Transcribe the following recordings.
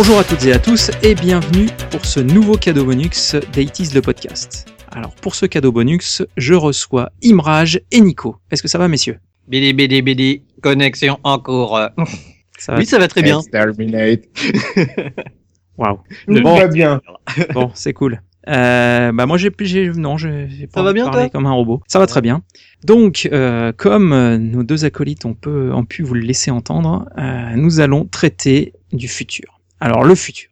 Bonjour à toutes et à tous et bienvenue pour ce nouveau cadeau bonus d'Aitis le podcast. Alors pour ce cadeau bonus, je reçois Imraj et Nico. Est-ce que ça va messieurs? Bidi bidi bidi, connexion en cours. Ça va Oui, ça va très bien. Exterminate. Waouh. Tout Bon. va bien. Bon, c'est cool. Euh, bah moi j'ai j'ai non j'ai j'ai pas va bien, parler toi? comme un robot. Ça va très bien. Donc euh, comme euh, nos deux acolytes ont, peu, ont pu vous le laisser entendre, euh, nous allons traiter du futur. Alors le futur,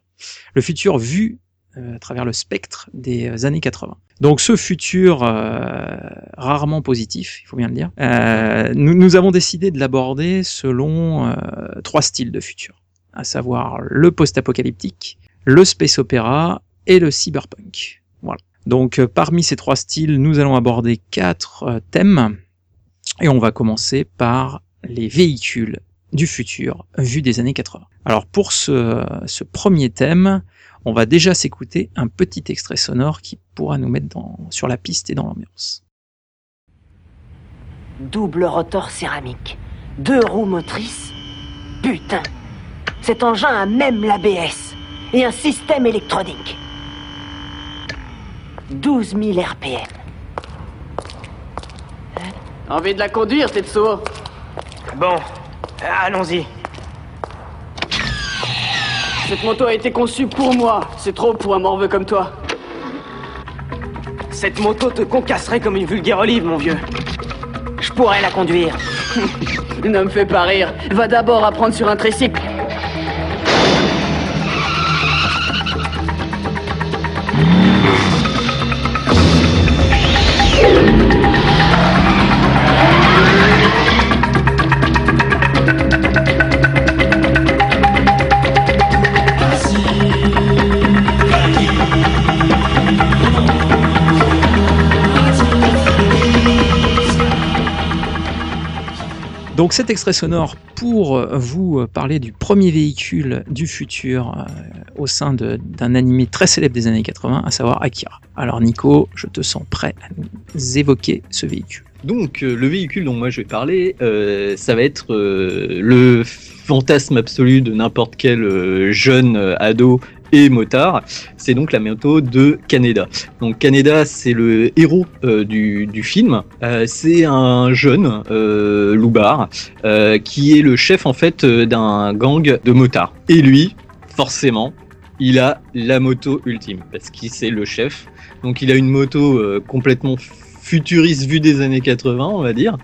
le futur vu euh, à travers le spectre des euh, années 80. Donc ce futur euh, rarement positif, il faut bien le dire. nous, avons décidé de l'aborder selon euh, trois styles de futur, à savoir le post-apocalyptique, le space opéra et le cyberpunk. Voilà. Donc parmi ces trois styles, nous allons aborder quatre thèmes et on va commencer par les véhicules du futur vus des années 80. Alors pour ce, ce premier thème, on va déjà s'écouter un petit extrait sonore qui pourra nous mettre dans, sur la piste et dans l'ambiance. Double rotor céramique. Deux roues motrices. Putain Cet engin a même l'ABS. Et un système électronique. 12 000 RPM. Envie de la conduire, Tetsuo? Bon, allons-y. Cette moto a été conçue pour moi. C'est trop pour un morveux comme toi. Cette moto te concasserait comme une vulgaire olive, mon vieux. Je pourrais la conduire. Ne me fais pas rire. Va d'abord apprendre sur un tricycle. Donc cet extrait sonore pour vous parler du premier véhicule du futur euh, au sein d'un animé très célèbre des années 80, à savoir Akira. Alors Nico, je te sens prêt à nous évoquer ce véhicule. Donc euh, le véhicule dont moi je vais parler, euh, ça va être euh, le fantasme absolu de n'importe quel euh, jeune euh, ado et motard. C'est donc la moto de Kaneda. Donc Kaneda, c'est le héros euh, du, du film. Euh, c'est un jeune euh, euh, qui est le chef en fait d'un gang de motards. Et lui, forcément, il a la moto ultime parce qu'il c'est le chef. Donc il a une moto complètement futuriste vue des années 80, on va dire.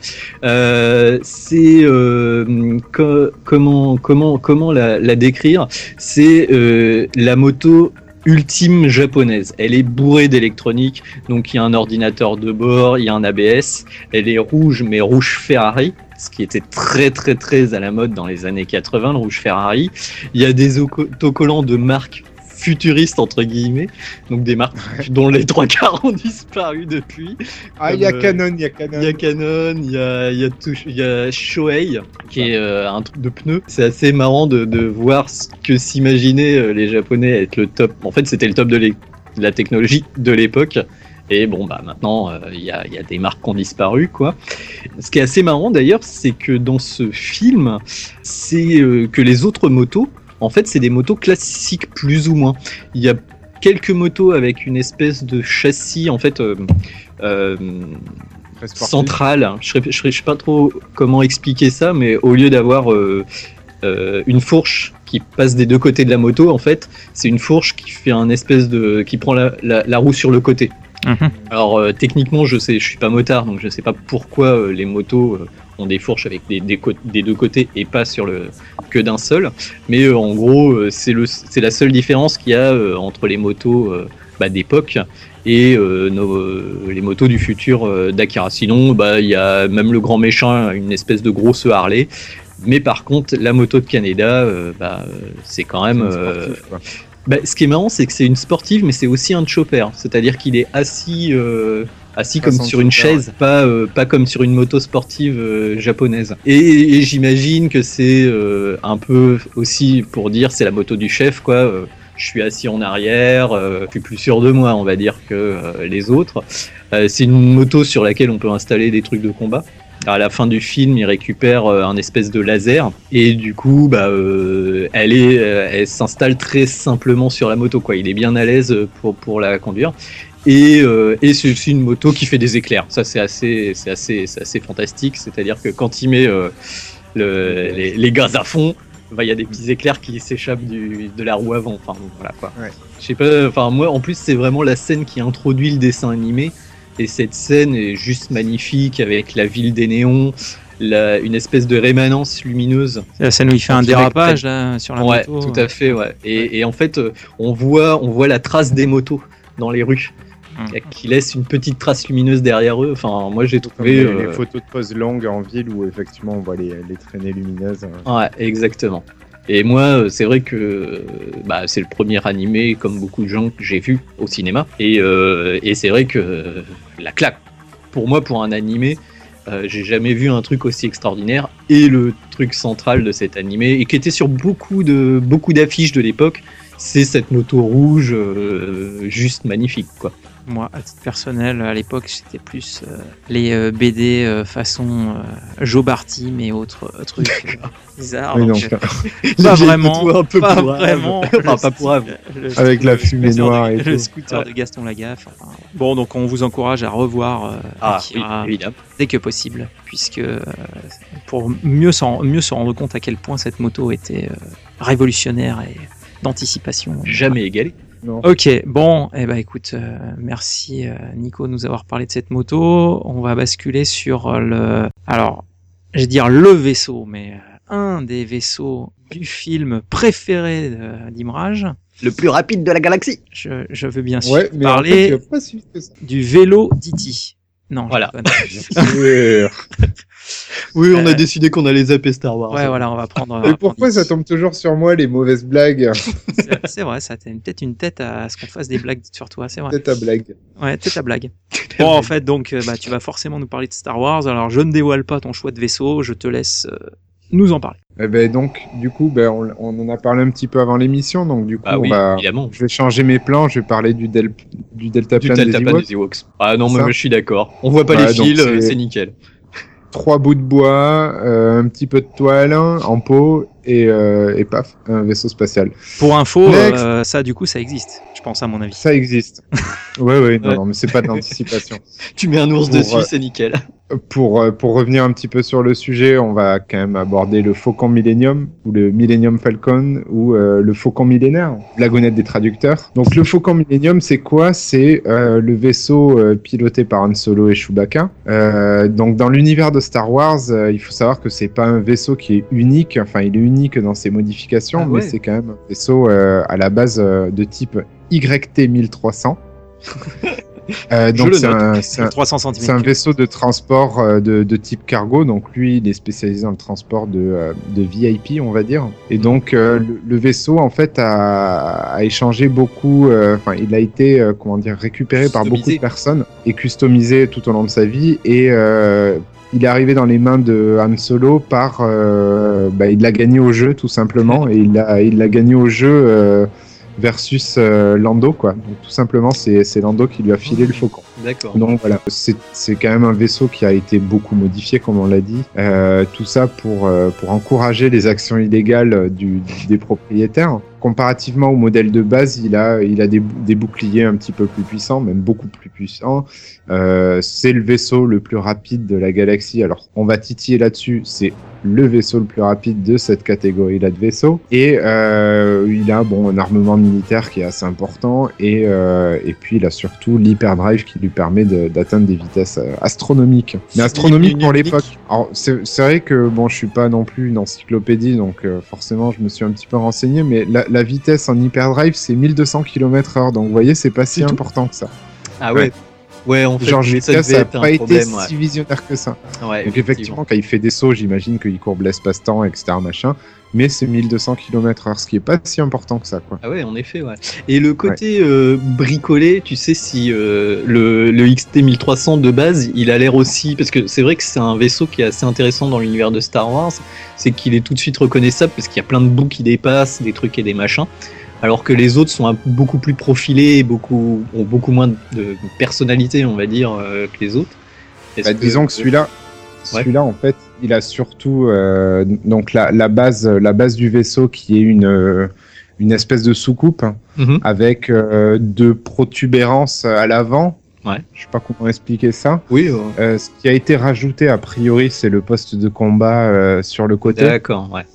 Euh, c'est euh, co- comment comment comment la, la décrire? C'est euh, la moto ultime japonaise. Elle est bourrée d'électronique, donc il y a un ordinateur de bord, il y a un ABS. Elle est rouge, mais rouge Ferrari, ce qui était très très très à la mode dans les années 80, le rouge Ferrari. Il y a des autocollants de marque futuristes entre guillemets, donc des marques dont les trois quarts ont disparu depuis. Ah, il y a euh, Canon, il y a Canon. Il y a Canon, il y a, y a, y Shoei, qui est euh, un truc de pneus. C'est assez marrant de, de voir ce que s'imaginaient euh, les Japonais être le top. En fait, c'était le top de, la technologie de l'époque. Et bon, bah maintenant, euh, il y, a, il y a des marques qui ont disparu, quoi. Ce qui est assez marrant d'ailleurs, c'est que dans ce film, c'est euh, que les autres motos, en fait, c'est des motos classiques plus ou moins. Il y a quelques motos avec une espèce de châssis, en fait, euh, euh, centrale. Je ne sais pas trop comment expliquer ça, mais au lieu d'avoir euh, euh, une fourche qui passe des deux côtés de la moto, en fait, c'est une fourche qui fait un espèce de, qui prend la, la- la roue sur le côté. Mhm. Alors euh, techniquement, je sais, je suis pas motard, donc je sais pas pourquoi euh, les motos ont des fourches avec des, des, des deux côtés et pas sur le que d'un seul. Mais euh, en gros, euh, c'est la seule différence qu'il y a euh, entre les motos bah, d'époque et nos- les motos du futur d'Akira. Sinon, bah, il y a même le grand méchant, une espèce de grosse Harley. Mais par contre, la moto de Canada, bah, c'est quand même. Sportif, bah, ce qui est marrant, c'est que c'est une sportive, mais c'est aussi un chopper. C'est-à-dire qu'il est assis, assis comme sur une chaise, pas, euh, pas comme sur une moto sportive euh, japonaise. Et, et j'imagine que c'est euh, un peu aussi pour dire c'est la moto du chef, quoi. Je suis assis en arrière, je suis plus sûr de moi, on va dire, que les autres. C'est une moto sur laquelle on peut installer des trucs de combat. À la fin du film, il récupère un espèce de laser et du coup, bah, euh, elle est, euh, elle s'installe très simplement sur la moto, quoi. Il est bien à l'aise pour pour la conduire. Et, euh, et c'est aussi une moto qui fait des éclairs. Ça, c'est assez, c'est assez, c'est assez fantastique. C'est-à-dire que quand il met euh, le, les, les gaz à fond, bah, il y a des petits éclairs qui s'échappent du, de la roue avant. Enfin, voilà quoi. Ouais. Je sais pas. Enfin, moi, en plus, c'est vraiment la scène qui introduit le dessin animé. Et cette scène est juste magnifique avec la ville des néons, la, une espèce de rémanence lumineuse C'est la scène où il fait un dérapage là, sur la ouais, moto. tout à fait, ouais. Et, et en fait, euh, on voit, on voit la trace des motos dans les rues. Qui laisse une petite trace lumineuse derrière eux. Enfin, moi, j'ai Comme trouvé. les, euh, les photos de pose longues en ville où effectivement on voit les, les traînées lumineuses. Ouais, exactement. Et moi, euh, c'est vrai que bah, c'est le premier animé, comme beaucoup de gens, que j'ai vu au cinéma. Et, euh, et c'est vrai que la claque, pour moi, pour un animé, euh, j'ai jamais vu un truc aussi extraordinaire. Et le truc central de cet animé, et qui était sur beaucoup de beaucoup d'affiches de l'époque, c'est cette moto rouge, euh, juste magnifique, quoi. Moi, à titre personnel, à l'époque, c'était plus euh, les euh, BD euh, façon euh, Joe Barty, mais autres euh, trucs euh, bizarres. Oui, donc, pas vraiment, motos un peu pas vraiment. enfin, pas pour style- le Avec la fumée scooter noire de- et Le tout. scooter Ouais. de Gaston Lagaffe. enfin, bon, donc on vous encourage à revoir euh, Ah, Akira dès que possible, puisque euh, pour mieux s'en mieux se rendre compte à quel point cette moto était euh, révolutionnaire et d'anticipation. Jamais égalé. Non. Ok, bon, eh ben écoute, euh, merci euh, Nico de nous avoir parlé de cette moto. On va basculer sur le, alors, je vais dire le vaisseau, mais euh, un des vaisseaux du film préféré d'Imrage. Le plus rapide de la galaxie. Je, je veux bien sûr Ouais, mais en parler fait, pas du vélo Diti. Non, Voilà. Oui, on Euh, a décidé qu'on allait zapper Star Wars. Ouais, voilà, on va prendre. Et prendre pourquoi ça tombe toujours sur moi les mauvaises blagues? C'est- vrai, ça a peut-être une tête à ce qu'on fasse des blagues sur toi, c'est vrai. C'est ta blague. Ouais, tête à blague. Bon, en fait, donc, euh, bah, tu vas forcément nous parler de Star Wars. Alors, je ne dévoile pas ton choix de vaisseau, je te laisse euh, nous en parler. Eh ben donc, du coup, ben, on, on en a parlé un petit peu avant l'émission, donc du coup, Ah oui, on va- évidemment. je vais changer mes plans, je vais parler du, del... du delta Du des deltaplane Ewoks. des Ewoks. Ah non, mais je suis d'accord. On voit pas les fils, euh, c'est nickel. Trois bouts de bois, euh, un petit peu de toile en peau et, euh, et paf, un vaisseau spatial. Pour info, euh, ça, du coup, ça existe, je pense, à mon avis. Ça existe. ouais, ouais, non, Ouais. non, mais c'est pas de l'anticipation. Tu mets un ours Pour, dessus, euh, c'est nickel. Pour, euh, pour revenir un petit peu sur le sujet, on va quand même aborder le Faucon Millennium, ou le Millennium Falcon, ou euh, le Faucon Millénaire, blagonnette des traducteurs. Donc le Faucon Millennium, c'est quoi? C'est euh, le vaisseau euh, piloté par Han Solo et Chewbacca. Donc dans l'univers de Star Wars, il faut savoir que c'est pas un vaisseau qui est unique, enfin il est unique dans ses modifications, Ah mais c'est quand même un vaisseau à la base de type YT 1300. Euh, donc c'est un, c'est un- 300 cm. c'est un vaisseau de transport euh, de, de type cargo, donc lui il est spécialisé dans le transport de, euh, de VIP, on va dire. Et donc le, le vaisseau en fait a, a échangé beaucoup, enfin il a été comment dire récupéré par beaucoup de personnes et customisé tout au long de sa vie. Et il est arrivé dans les mains de Han Solo par, bah, il l'a gagné au jeu tout simplement. Et il l'a il l'a gagné au jeu versus euh, Lando quoi. Donc tout simplement c'est c'est Lando qui lui a filé le faucon. D'accord. Donc voilà, c'est quand même un vaisseau qui a été beaucoup modifié, comme on l'a dit. Euh, tout ça pour, euh, pour encourager les actions illégales euh, du, des propriétaires. Comparativement au modèle de base, il a, il a des, des boucliers un petit peu plus puissants, même beaucoup plus puissants. C'est le vaisseau le plus rapide de la galaxie. Alors, on va titiller là-dessus. C'est le vaisseau le plus rapide de cette catégorie-là de vaisseaux. Et il a bon un armement militaire qui est assez important. Et, et puis il a surtout l'hyperdrive qui lui permet de- d'atteindre des vitesses euh, astronomiques. Mais astronomiques pour l'époque. Alors c'est c'est vrai que bon, je suis pas non plus une encyclopédie, donc euh, forcément je me suis un petit peu renseigné. Mais la, la vitesse en hyperdrive, c'est 1200 km/h. Donc, vous voyez, c'est pas si important que ça. Ah ouais. Ouais, en fait, George ça Lucas devait a être un pas été problème, ouais. si visionnaire que ça. Ouais, Donc, effectivement, quand il fait des sauts, j'imagine qu'il courbe l'espace-temps, etc. Machin. Mais c'est 1200 km/h, ce qui est pas si important que ça, quoi. Ah ouais, en effet, ouais. Et le côté euh, bricolé, tu sais si euh, le, le XT 1300 de base, il a l'air aussi, parce que c'est vrai que c'est un vaisseau qui est assez intéressant dans l'univers de Star Wars, c'est qu'il est tout de suite reconnaissable parce qu'il y a plein de bouts qui dépassent, des trucs et des machins, alors que les autres sont beaucoup plus profilés, beaucoup ont beaucoup moins de personnalité, on va dire, euh, que les autres. Bah, disons que celui-là, Ouais. celui-là, en fait, il a surtout euh, donc la, la base, la base du vaisseau qui est une euh, une espèce de soucoupe hein, Mhm. avec euh, deux protubérances à l'avant. Ouais. Je sais pas comment expliquer ça. Oui, euh, Euh, ce qui a été rajouté a priori, c'est le poste de combat euh, sur le côté. d'accord, ouais.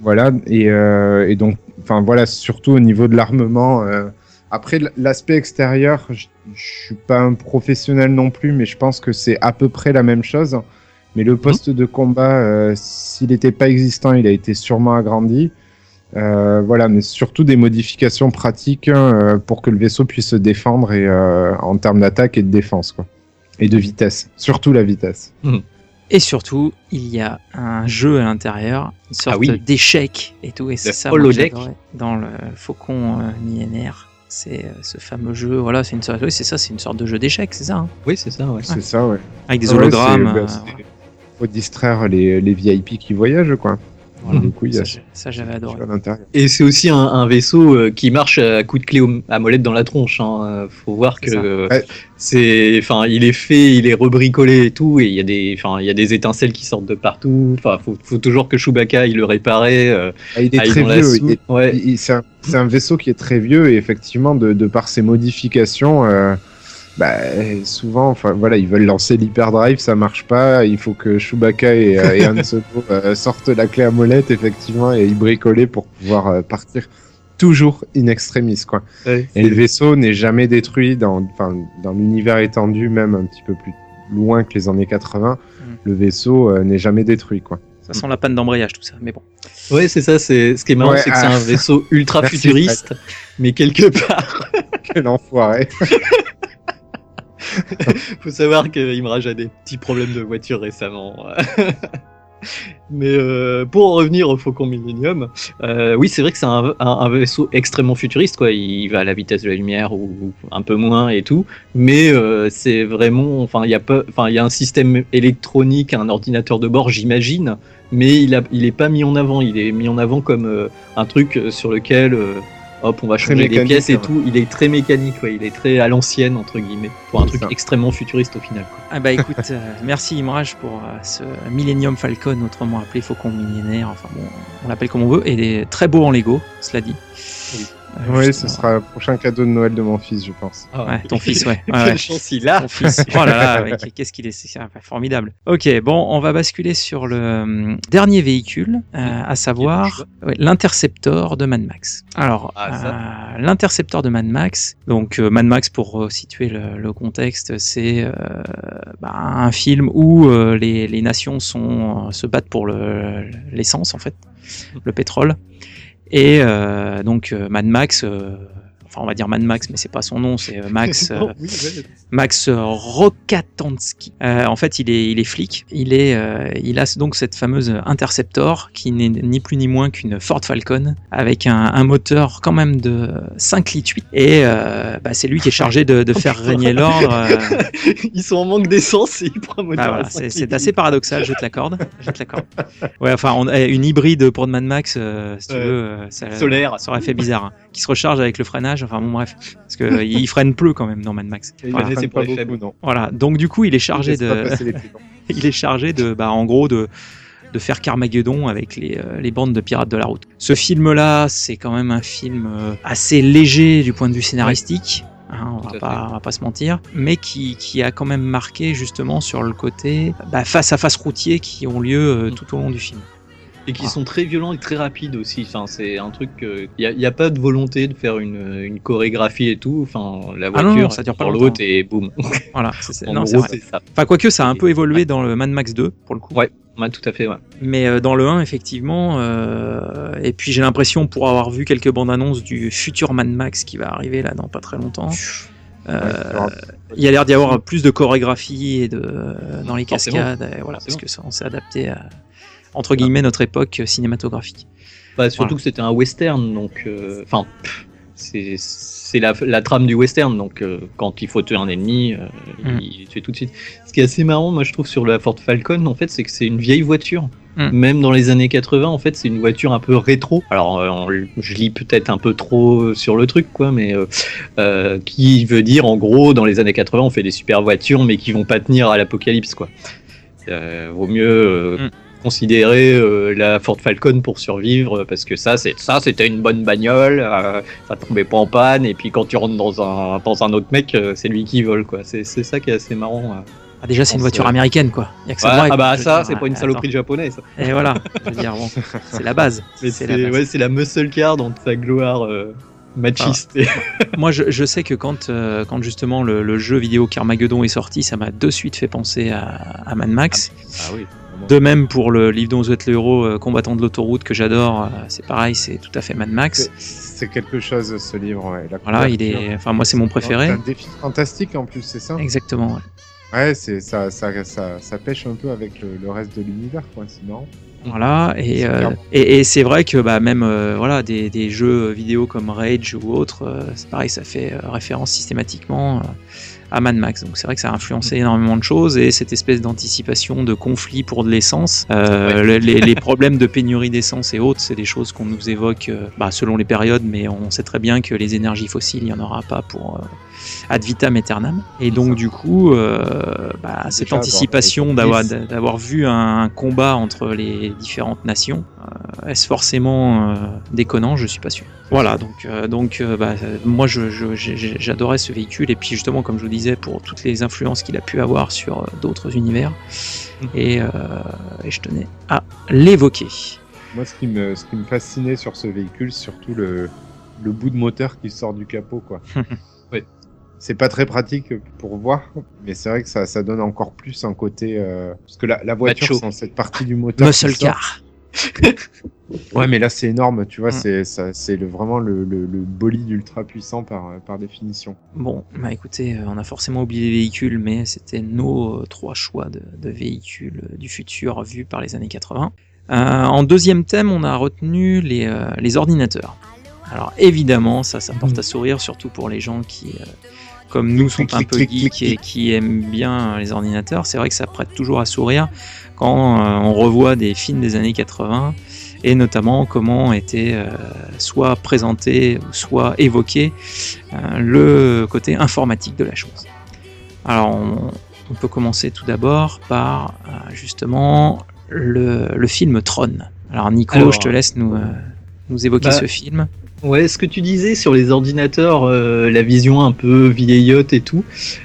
Voilà, et, euh, et donc, enfin voilà, surtout au niveau de l'armement. euh, Après, l'aspect extérieur, je suis pas un professionnel non plus, mais je pense que c'est à peu près la même chose. Mais le poste de combat, euh, s'il n'était pas existant, il a été sûrement agrandi. Euh, voilà, mais surtout des modifications pratiques euh, pour que le vaisseau puisse se défendre et euh, en termes d'attaque et de défense, quoi. Et de vitesse, surtout la vitesse. Et surtout, il y a un jeu à l'intérieur, une sorte Ah oui. d'échec et tout. Et c'est ça moi, dans le Faucon euh, millénaire. C'est euh, ce fameux jeu. Voilà, c'est une sorte. Oui, c'est ça. C'est une sorte de jeu d'échecs, c'est ça. hein Oui, c'est ça, ouais. C'est ça, ouais. Avec des Ah ouais, hologrammes. euh, bah, c'est- faut distraire les, les VIP qui voyagent, quoi. Voilà. Du coup, il y a ça, j'avais adoré. Et c'est aussi un, un vaisseau euh, qui marche à coup de clé à molette dans la tronche. Hein. Euh, Faut voir que C'est Ouais. enfin, il est fait, il est rebricolé et tout, et il y a des, enfin, il y a des étincelles qui sortent de partout. Enfin, faut, faut toujours que Chewbacca il le répare. Euh, Ah, il est très vieux. Ouais. c'est un, vaisseau qui est très vieux et effectivement, de, de par ses modifications, euh, bah, souvent, enfin voilà, ils veulent lancer l'hyperdrive, ça marche pas. Il faut que Chewbacca et, euh, et Han Solo euh, sortent la clé à molette effectivement et y bricoler pour pouvoir euh, partir. Toujours in extremis, quoi. Et le vaisseau n'est jamais détruit dans, enfin, dans l'univers étendu, même un petit peu plus loin que les années 80. Mm. Le vaisseau euh, n'est jamais détruit, quoi. Ça sent la panne d'embrayage, tout ça. Mais bon. Ouais, c'est ça. C'est ce qui est marrant, Ouais, c'est que c'est ah. un vaisseau ultra futuriste, mais quelque part, Quel enfoiré. faut savoir qu'Imraj a des petits problèmes de voiture récemment. Mais euh, pour en revenir au Faucon Millennium, euh, oui, c'est vrai que c'est un, vaisseau extrêmement futuriste, quoi. Il va à la vitesse de la lumière ou, un peu moins et tout. Mais euh, c'est vraiment, enfin, il y a un système électronique, un ordinateur de bord, j'imagine. Mais il a, il est pas mis en avant. Il est mis en avant comme un truc sur lequel, hop, on va changer des pièces et ouais. tout. Il est très mécanique, ouais. Il est très à l'ancienne entre guillemets, pour un truc ça. extrêmement futuriste au final. Quoi. Ah bah écoute, euh, merci Imraj pour euh, ce Millennium Falcon, autrement appelé Faucon millénaire. Enfin bon, on l'appelle comme on veut. Et il est très beau en Lego, cela dit. Oui. Euh, Oui, ce sera le prochain cadeau de Noël de mon fils, je pense. Ouais, ton fils, ouais. ouais, Quelle ouais. chance il a Ton fils. Oh là là, ouais, qu'est-ce qu'il est, c'est formidable. Ok, bon, on va basculer sur le euh, dernier véhicule, euh, à savoir ouais, l'Interceptor de Mad Max. Alors, Ah, euh, l'Interceptor de Mad Max, donc euh, Mad Max pour euh, situer le, le contexte, c'est euh, bah, un film où euh, les, les nations sont, euh, se battent pour le- l'essence en fait, le pétrole. Et euh, donc euh, Mad Max, euh, enfin on va dire Mad Max, mais c'est pas son nom, c'est euh, Max. euh, Non, oui, ouais. Max Rokatansky. Euh, en fait, il est, il est flic. Il est, il a donc cette fameuse Interceptor qui n'est ni plus ni moins qu'une Ford Falcon avec un, un moteur quand même de 5 litres 8. Et bah, c'est lui qui est chargé de, de faire régner l'ordre. Ils sont en manque d'essence et ils prennent un moteur. voilà, à c'est 5 c'est litres. assez paradoxal, je te l'accorde. Je te l'accorde. Ouais, enfin, on a une hybride pour Mad Max, euh, si tu veux, ça, Solaire. ça aurait fait bizarre. hein. Qui se recharge avec le freinage, enfin bon, bref. Parce que euh, il freine peu quand même dans Mad Max. Il Voilà. Freine pas beaucoup, non. Voilà, donc du coup, il est chargé de, il est chargé de, bah, en gros, de, de faire Carmageddon avec les, euh, les bandes de pirates de la route. Ce film-là, c'est quand même un film euh, assez léger du point de vue scénaristique. hein, on, va pas, on va pas se mentir, mais qui, qui a quand même marqué justement sur le côté bah, face à face routier qui ont lieu euh, Mm. tout au long du film. Et qui Ah. sont très violents et très rapides aussi. Enfin, c'est un truc. Il n'y a, pas de volonté de faire une, une chorégraphie et tout. Enfin, la Ah non, voiture, non, ça dure pas l'autre et boum. Voilà, c'est- En non, gros, ça. Enfin, quoique ça a un peu évolué dans le Mad Max 2 pour le coup. Ouais. Ouais, tout à fait, ouais. Mais euh, dans le 1, effectivement, euh, et puis j'ai l'impression, pour avoir vu quelques bandes annonces du futur Mad Max qui va arriver là dans pas très longtemps, euh, il y a l'air d'y avoir plus de chorégraphie et de, dans les cascades, et voilà, parce que ça, on s'est adapté à, entre guillemets, notre époque cinématographique. Bah, surtout Voilà. que c'était un western, donc. euh, Enfin, pff, c'est la, la trame du western, donc euh, quand il faut tuer un ennemi, euh, Mm. il tue tout de suite. Ce qui est assez marrant, moi je trouve, sur la Ford Falcon, en fait, c'est que c'est une vieille voiture. Mm. Même dans les années 80, en fait, c'est une voiture un peu rétro. Alors, euh, on- je lis peut-être un peu trop sur le truc, quoi, mais euh, euh, qui veut dire, en gros, dans les années 80, on fait des super voitures, mais qui vont pas tenir à l'apocalypse, quoi. Euh, vaut mieux euh, Mm. Considérer euh, la Ford Falcon pour survivre, parce que ça, c'est ça, c'était une bonne bagnole, euh, ça tombait pas en panne, et puis quand tu rentres dans un dans un autre mec, euh, c'est lui qui vole, quoi. C'est ça qui est assez marrant. euh. Ah, déjà, c'est une voiture euh, américaine, quoi. Y a que ça Ouais, ah bah ça, c'est pas une attends. saloperie japonaise. Et voilà, bon, c'est la base. C'est la ouais, muscle car dans sa gloire euh, machiste. Moi, je, je sais que quand, euh, quand justement le, le jeu vidéo Carmageddon est sorti, ça m'a de suite fait penser à, à Mad Max. Ah oui. De même pour le livre dont vous êtes le héros, euh, combattant de l'autoroute que j'adore, euh, c'est pareil, c'est tout à fait Mad Max. C'est- C'est quelque chose ce livre. Ouais. La Voilà, il est, enfin moi c'est mon C'est préféré. un défi fantastique en plus, c'est ça Exactement. ouais. Ouais, c'est ça, ça, ça, ça pêche un peu avec le, le reste de l'univers, quoi. C'est marrant. Voilà, et, C'est euh, et, et c'est vrai que bah, même euh, voilà, des, des jeux vidéo comme Rage ou autres, euh, c'est pareil, ça fait référence systématiquement à Mad Max. Donc c'est vrai que ça a influencé énormément de choses et cette espèce d'anticipation de conflit pour de l'essence, euh, le- les, les problèmes de pénurie d'essence et autres, c'est des choses qu'on nous évoque euh, bah, selon les périodes, mais on sait très bien que les énergies fossiles, il n'y en aura pas pour euh, ad vitam aeternam. Et donc du coup, euh, bah, cette Déjà, anticipation d'avoir vu un combat entre les différentes nations, euh, est-ce forcément euh, déconnant? Je suis pas sûr. Voilà, donc euh, donc euh, bah, moi je- j'adorais ce véhicule et puis justement comme je vous disais pour toutes les influences qu'il a pu avoir sur d'autres univers et, euh, et je tenais à l'évoquer. Moi, ce qui me, ce qui me fascinait sur ce véhicule, c'est surtout le, le bout de moteur qui sort du capot, quoi. C'est pas très pratique pour voir, mais c'est vrai que ça, ça donne encore plus un côté. euh, Parce que la, la voiture, sans cette partie du moteur. Muscle car. Ouais, mais là, c'est énorme, tu vois, Mm. c'est ça- c'est le, vraiment le, le, le bolide ultra puissant par, par définition. Bon, bah écoutez, euh, on a forcément oublié les véhicules, mais c'était nos euh, trois choix de, de véhicules du futur vus par les années 80. Euh, en deuxième thème, on a retenu les, euh, les ordinateurs. Alors évidemment, ça, ça porte à sourire, surtout pour les gens qui, euh, comme nous, sont un peu geeks et qui aiment bien les ordinateurs. C'est vrai que ça prête toujours à sourire quand euh, on revoit des films des années 80 et notamment comment était euh, soit présenté soit évoqué euh, le côté informatique de la chose. Alors on, on peut commencer tout d'abord par justement le, le film Tron. Alors Nico, Alors, je te laisse nous, nous évoquer bah, ce film. Ouais, ce que tu disais sur les ordinateurs, euh, la vision un peu vieillotte et tout,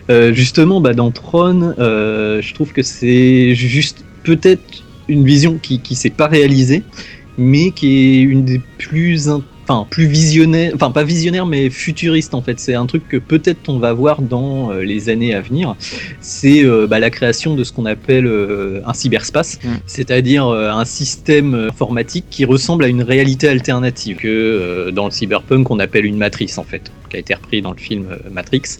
euh, justement, bah, dans Tron, euh, je trouve que c'est juste peut-être une vision qui qui s'est pas réalisée, mais qui est une des plus in- enfin plus visionnaire enfin pas visionnaire mais futuriste en fait. C'est un truc que peut-être on va voir dans euh, les années à venir. C'est euh, bah, la création de ce qu'on appelle euh, un cyberspace. Mm. c'est-à-dire un système informatique qui ressemble à une réalité alternative que dans le cyberpunk on appelle une matrice en fait a été repris dans le film euh, Matrix.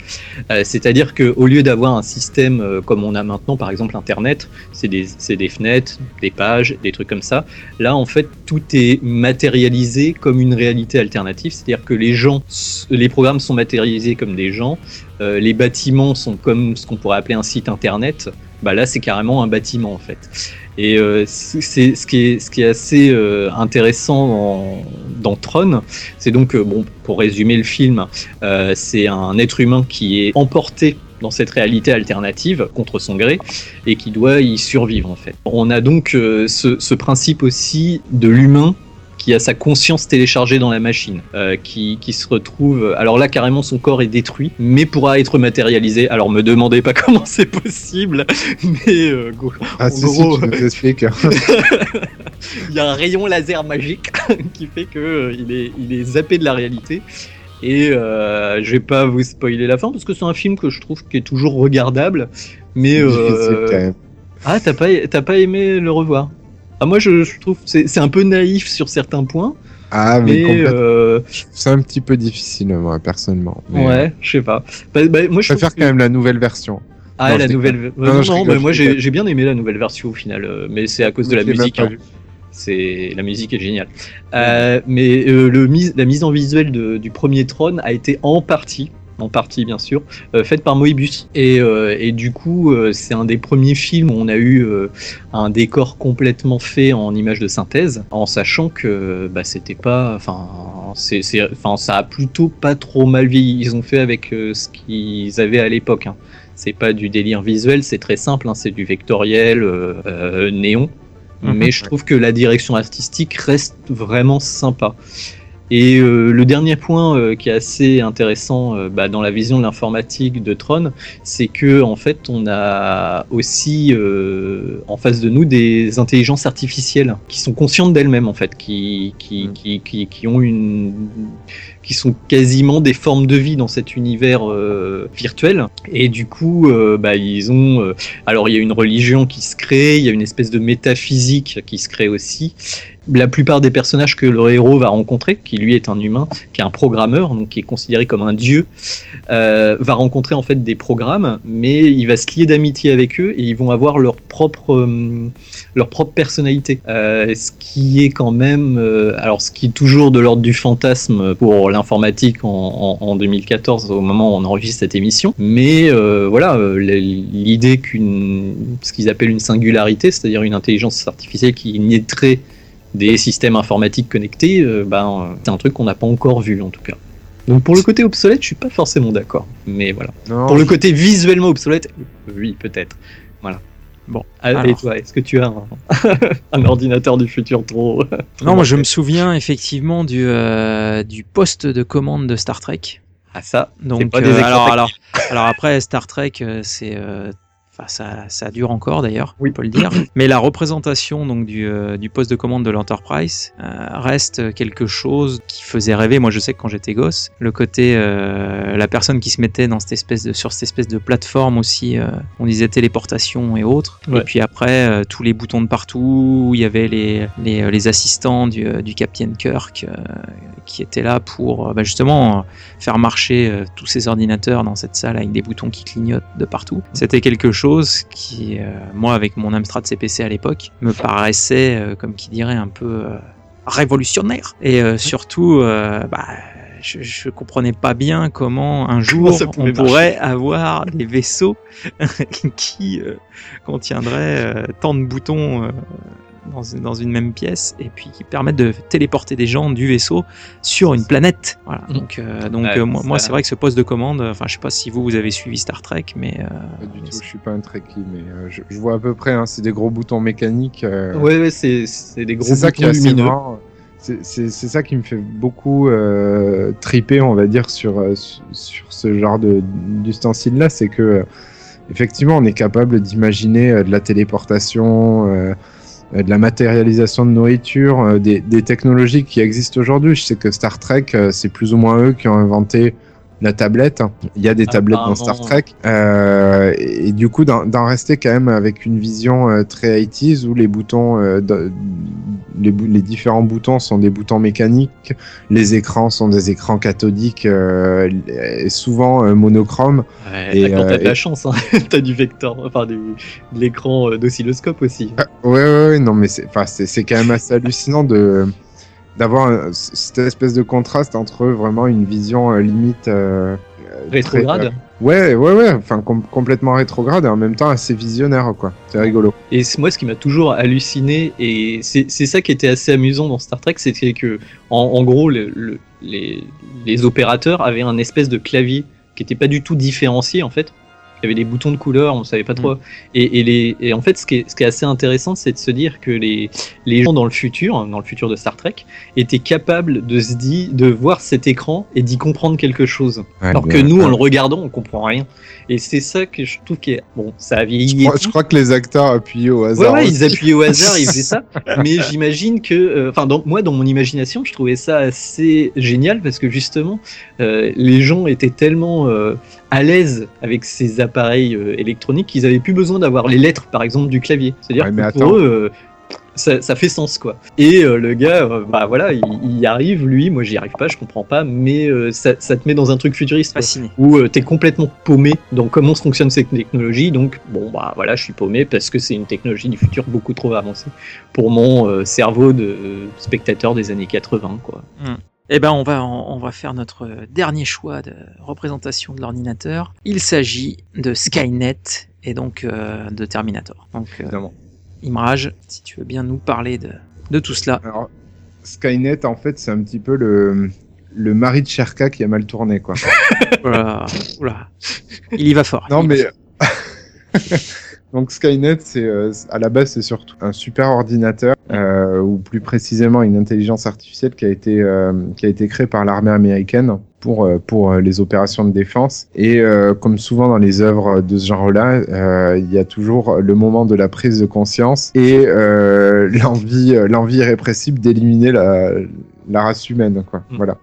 Euh, c'est-à-dire que au lieu d'avoir un système euh, comme on a maintenant par exemple internet c'est des, des fenêtres des pages des trucs comme ça là en fait tout est matérialisé comme une réalité alternative. C'est-à-dire que les gens les programmes sont matérialisés comme des gens les bâtiments sont comme ce qu'on pourrait appeler un site internet. Bah là c'est carrément un bâtiment en fait et euh, c'est ce qui est assez euh, intéressant dans, Tron c'est donc euh, bon pour résumer le film c'est un être humain qui est emporté dans cette réalité alternative contre son gré et qui doit y survivre en fait. On a donc ce principe aussi de l'humain qui a sa conscience téléchargée dans la machine, euh, qui, qui se retrouve. Alors là, carrément, son corps est détruit, mais pourra être matérialisé. Alors, me demandez pas comment c'est possible, mais euh, go- Ah, En si, gros, si, tu nous expliques. il y a un rayon laser magique qui fait que euh, il est, il est zappé de la réalité. Et euh, je vais pas vous spoiler la fin parce que c'est un film que je trouve qui est toujours regardable, mais euh. Ah, t'as pas, t'as pas aimé le revoir? Ah, Moi, je, je trouve c'est c'est un peu naïf sur certains points, Ah, mais, euh, c'est un petit peu difficile, moi, personnellement. Mais ouais, je sais pas. Bah, bah, moi, Je préfère trouve quand même la nouvelle version. Ah, Non, la nouvelle. déconne. Non, mais moi j'ai bien aimé la nouvelle version au final, euh, mais c'est à cause de la musique. pas hein. C'est la musique est géniale. Euh, mais euh, le la mise en visuel de- du premier Tron a été en partie, en partie bien sûr, euh, faite par Moebius. Et, euh, et du coup, euh, c'est un des premiers films où on a eu un décor complètement fait en images de synthèse, en sachant que bah, c'était pas, enfin, c'est, enfin, ça a plutôt pas trop mal vieilli. Ils ont fait avec ce qu'ils avaient à l'époque. hein. C'est pas du délire visuel, c'est très simple, hein, c'est du vectoriel néon. Mhm. Mais je trouve que la direction artistique reste vraiment sympa. Et euh, le dernier point euh, qui est assez intéressant euh, bah, dans la vision de l'informatique de Tron, c'est que en fait on a aussi en face de nous des intelligences artificielles qui sont conscientes d'elles-mêmes en fait, qui qui, Mm. qui, qui, qui ont une qui sont quasiment des formes de vie dans cet univers euh, virtuel. Et du coup, euh, bah, ils ont. euh, alors, il y a une religion qui se crée, il y a une espèce de métaphysique qui se crée aussi. La plupart des personnages que le héros va rencontrer, qui lui est un humain, qui est un programmeur, donc qui est considéré comme un dieu, va rencontrer en fait des programmes, mais il va se lier d'amitié avec eux et ils vont avoir leur propre leur propre personnalité. Ce qui est quand même, alors ce qui est toujours de l'ordre du fantasme pour l'informatique en, en, en 2014 au moment où on enregistre cette émission. Mais euh, voilà, euh, l'idée qu'une, ce qu'ils appellent une singularité, c'est-à-dire une intelligence artificielle qui naîtrait des systèmes informatiques connectés, euh, ben, c'est un truc qu'on n'a pas encore vu en tout cas. Donc pour le côté obsolète, je suis pas forcément d'accord. Mais voilà. Non, Pour le côté visuellement obsolète, oui, peut-être. Bon, Ah, Et alors. toi, est-ce que tu as un, un ordinateur du futur trop. trop Non, moi je me souviens effectivement du, euh, du poste de commande de Star Trek. Ah, ça, Donc, pas des euh, alors, alors, alors après Star Trek, euh, c'est, euh, enfin ça, ça dure encore d'ailleurs, Oui. on peut le dire. Mais la représentation donc du, euh, du poste de commande de l'Enterprise euh, reste quelque chose qui faisait rêver. Moi, je sais que quand j'étais gosse, le côté euh, la personne qui se mettait dans cette espèce de sur cette espèce de plateforme aussi, euh, on disait téléportation et autres. Ouais. Et puis après tous les boutons de partout, il y avait les les, les assistants du, du Captain Kirk qui étaient là pour bah, justement faire marcher tous ces ordinateurs dans cette salle avec des boutons qui clignotent de partout. C'était quelque chose qui, euh, moi, avec mon Amstrad CPC à l'époque, me paraissait, euh, comme qui dirait, un peu euh, révolutionnaire. Et surtout, bah, je, je comprenais pas bien comment un jour on pourrait avoir des vaisseaux qui euh, contiendraient euh, tant de boutons. euh, dans, dans une même pièce et puis qui permettent de téléporter des gens du vaisseau sur une planète. Voilà. Mm. Donc, euh, donc Ouais, euh, moi, ça- moi, c'est vrai que ce poste de commande, enfin, je sais pas si vous vous avez suivi Star Trek, mais euh, Pas du tout, je suis pas un Trekkie, mais euh, je, je vois à peu près, hein, c'est des gros boutons mécaniques. euh, Ouais, ouais, c'est c'est des gros ça qui boutons assez lumineux. C'est- ça qui me fait beaucoup euh, triper, on va dire, sur, sur- ce genre de- d'ustensile-là. C'est que, effectivement, on est capable d'imaginer euh, de la téléportation, euh, de la matérialisation de nourriture, euh, des, des technologies qui existent aujourd'hui. Je sais que Star Trek, euh, c'est plus ou moins eux qui ont inventé la tablette. Il y a des tablettes dans Star. Trek. Euh, et, et du coup, d'en rester quand même avec une vision euh, très 80s où les boutons, euh, les, bou- les différents boutons sont des boutons mécaniques, les écrans sont des écrans cathodiques, et souvent monochromes. Ouais, Et, t'as- de la chance, hein. t'as du vecteur, enfin du, de l'écran d'oscilloscope aussi. Ah, ouais, ouais, ouais, non, mais c'est quand même assez hallucinant de d'avoir un- cette espèce de contraste entre vraiment une vision euh, limite euh, euh, Rétrograde. très, euh, ouais, ouais, ouais, enfin com- complètement rétrograde et en même temps assez visionnaire, quoi. C'est rigolo. Et moi, ce qui m'a toujours halluciné, et c'est c'est ça qui était assez amusant dans Star Trek, c'était que, en, en gros, le- le- les, les opérateurs avaient un espèce de clavier qui n'était pas du tout différencié, en fait. Il y avait des boutons de couleur, on savait pas trop. Et, et, les, et en fait, ce qui est, ce qui est assez intéressant, c'est de se dire que les, les gens dans le futur, dans le futur de Star Trek, étaient capables de se dire, de voir cet écran et d'y comprendre quelque chose. Ouais, Alors que nous, en le regardant, on comprend rien. Et c'est ça que je trouve qui est bon. Ça a je, vieilli. crois, je crois que les acteurs appuyaient au hasard. ouais, ils appuyaient au hasard, ils faisaient ça. Mais j'imagine que, euh, enfin, dans, moi, dans mon imagination, je trouvais ça assez génial parce que justement, euh, les gens étaient tellement euh, à l'aise avec ces, app- appareils euh, électroniques, ils avaient plus besoin d'avoir les lettres, par exemple, du clavier. C'est-à-dire Ouais, que pour attends. eux, euh, ça, ça fait sens, quoi. Et euh, le gars, euh, bah voilà, il, il y arrive, lui, moi j'y arrive pas, je comprends pas, mais euh, ça, ça te met dans un truc futuriste. Fasciné. où euh, t'es complètement paumé dans comment fonctionne cette technologie. Donc, bon, bah voilà, je suis paumé parce que c'est une technologie du futur beaucoup trop avancée pour mon euh, cerveau de euh, spectateur des années 80, quoi. Eh ben, on va, on va faire notre dernier choix de représentation de l'ordinateur. Il s'agit de Skynet et donc euh, de Terminator. Donc, euh, Évidemment. Imraj, si tu veux bien nous parler de, de tout cela. Alors, Skynet, en fait, c'est un petit peu le, le mari de Sherka qui a mal tourné, quoi. Oula, oula. Il y va fort. Non, mais. Donc Skynet, c'est euh, à la base, c'est surtout un super ordinateur, euh, ou plus précisément une intelligence artificielle qui a été euh, qui a été créée par l'armée américaine pour euh, pour euh, les opérations de défense. Et euh, comme souvent dans les œuvres de ce genre-là, euh, il y a toujours le moment de la prise de conscience et euh, l'envie l'envie irrépressible d'éliminer la la race humaine, quoi. Mm. Voilà.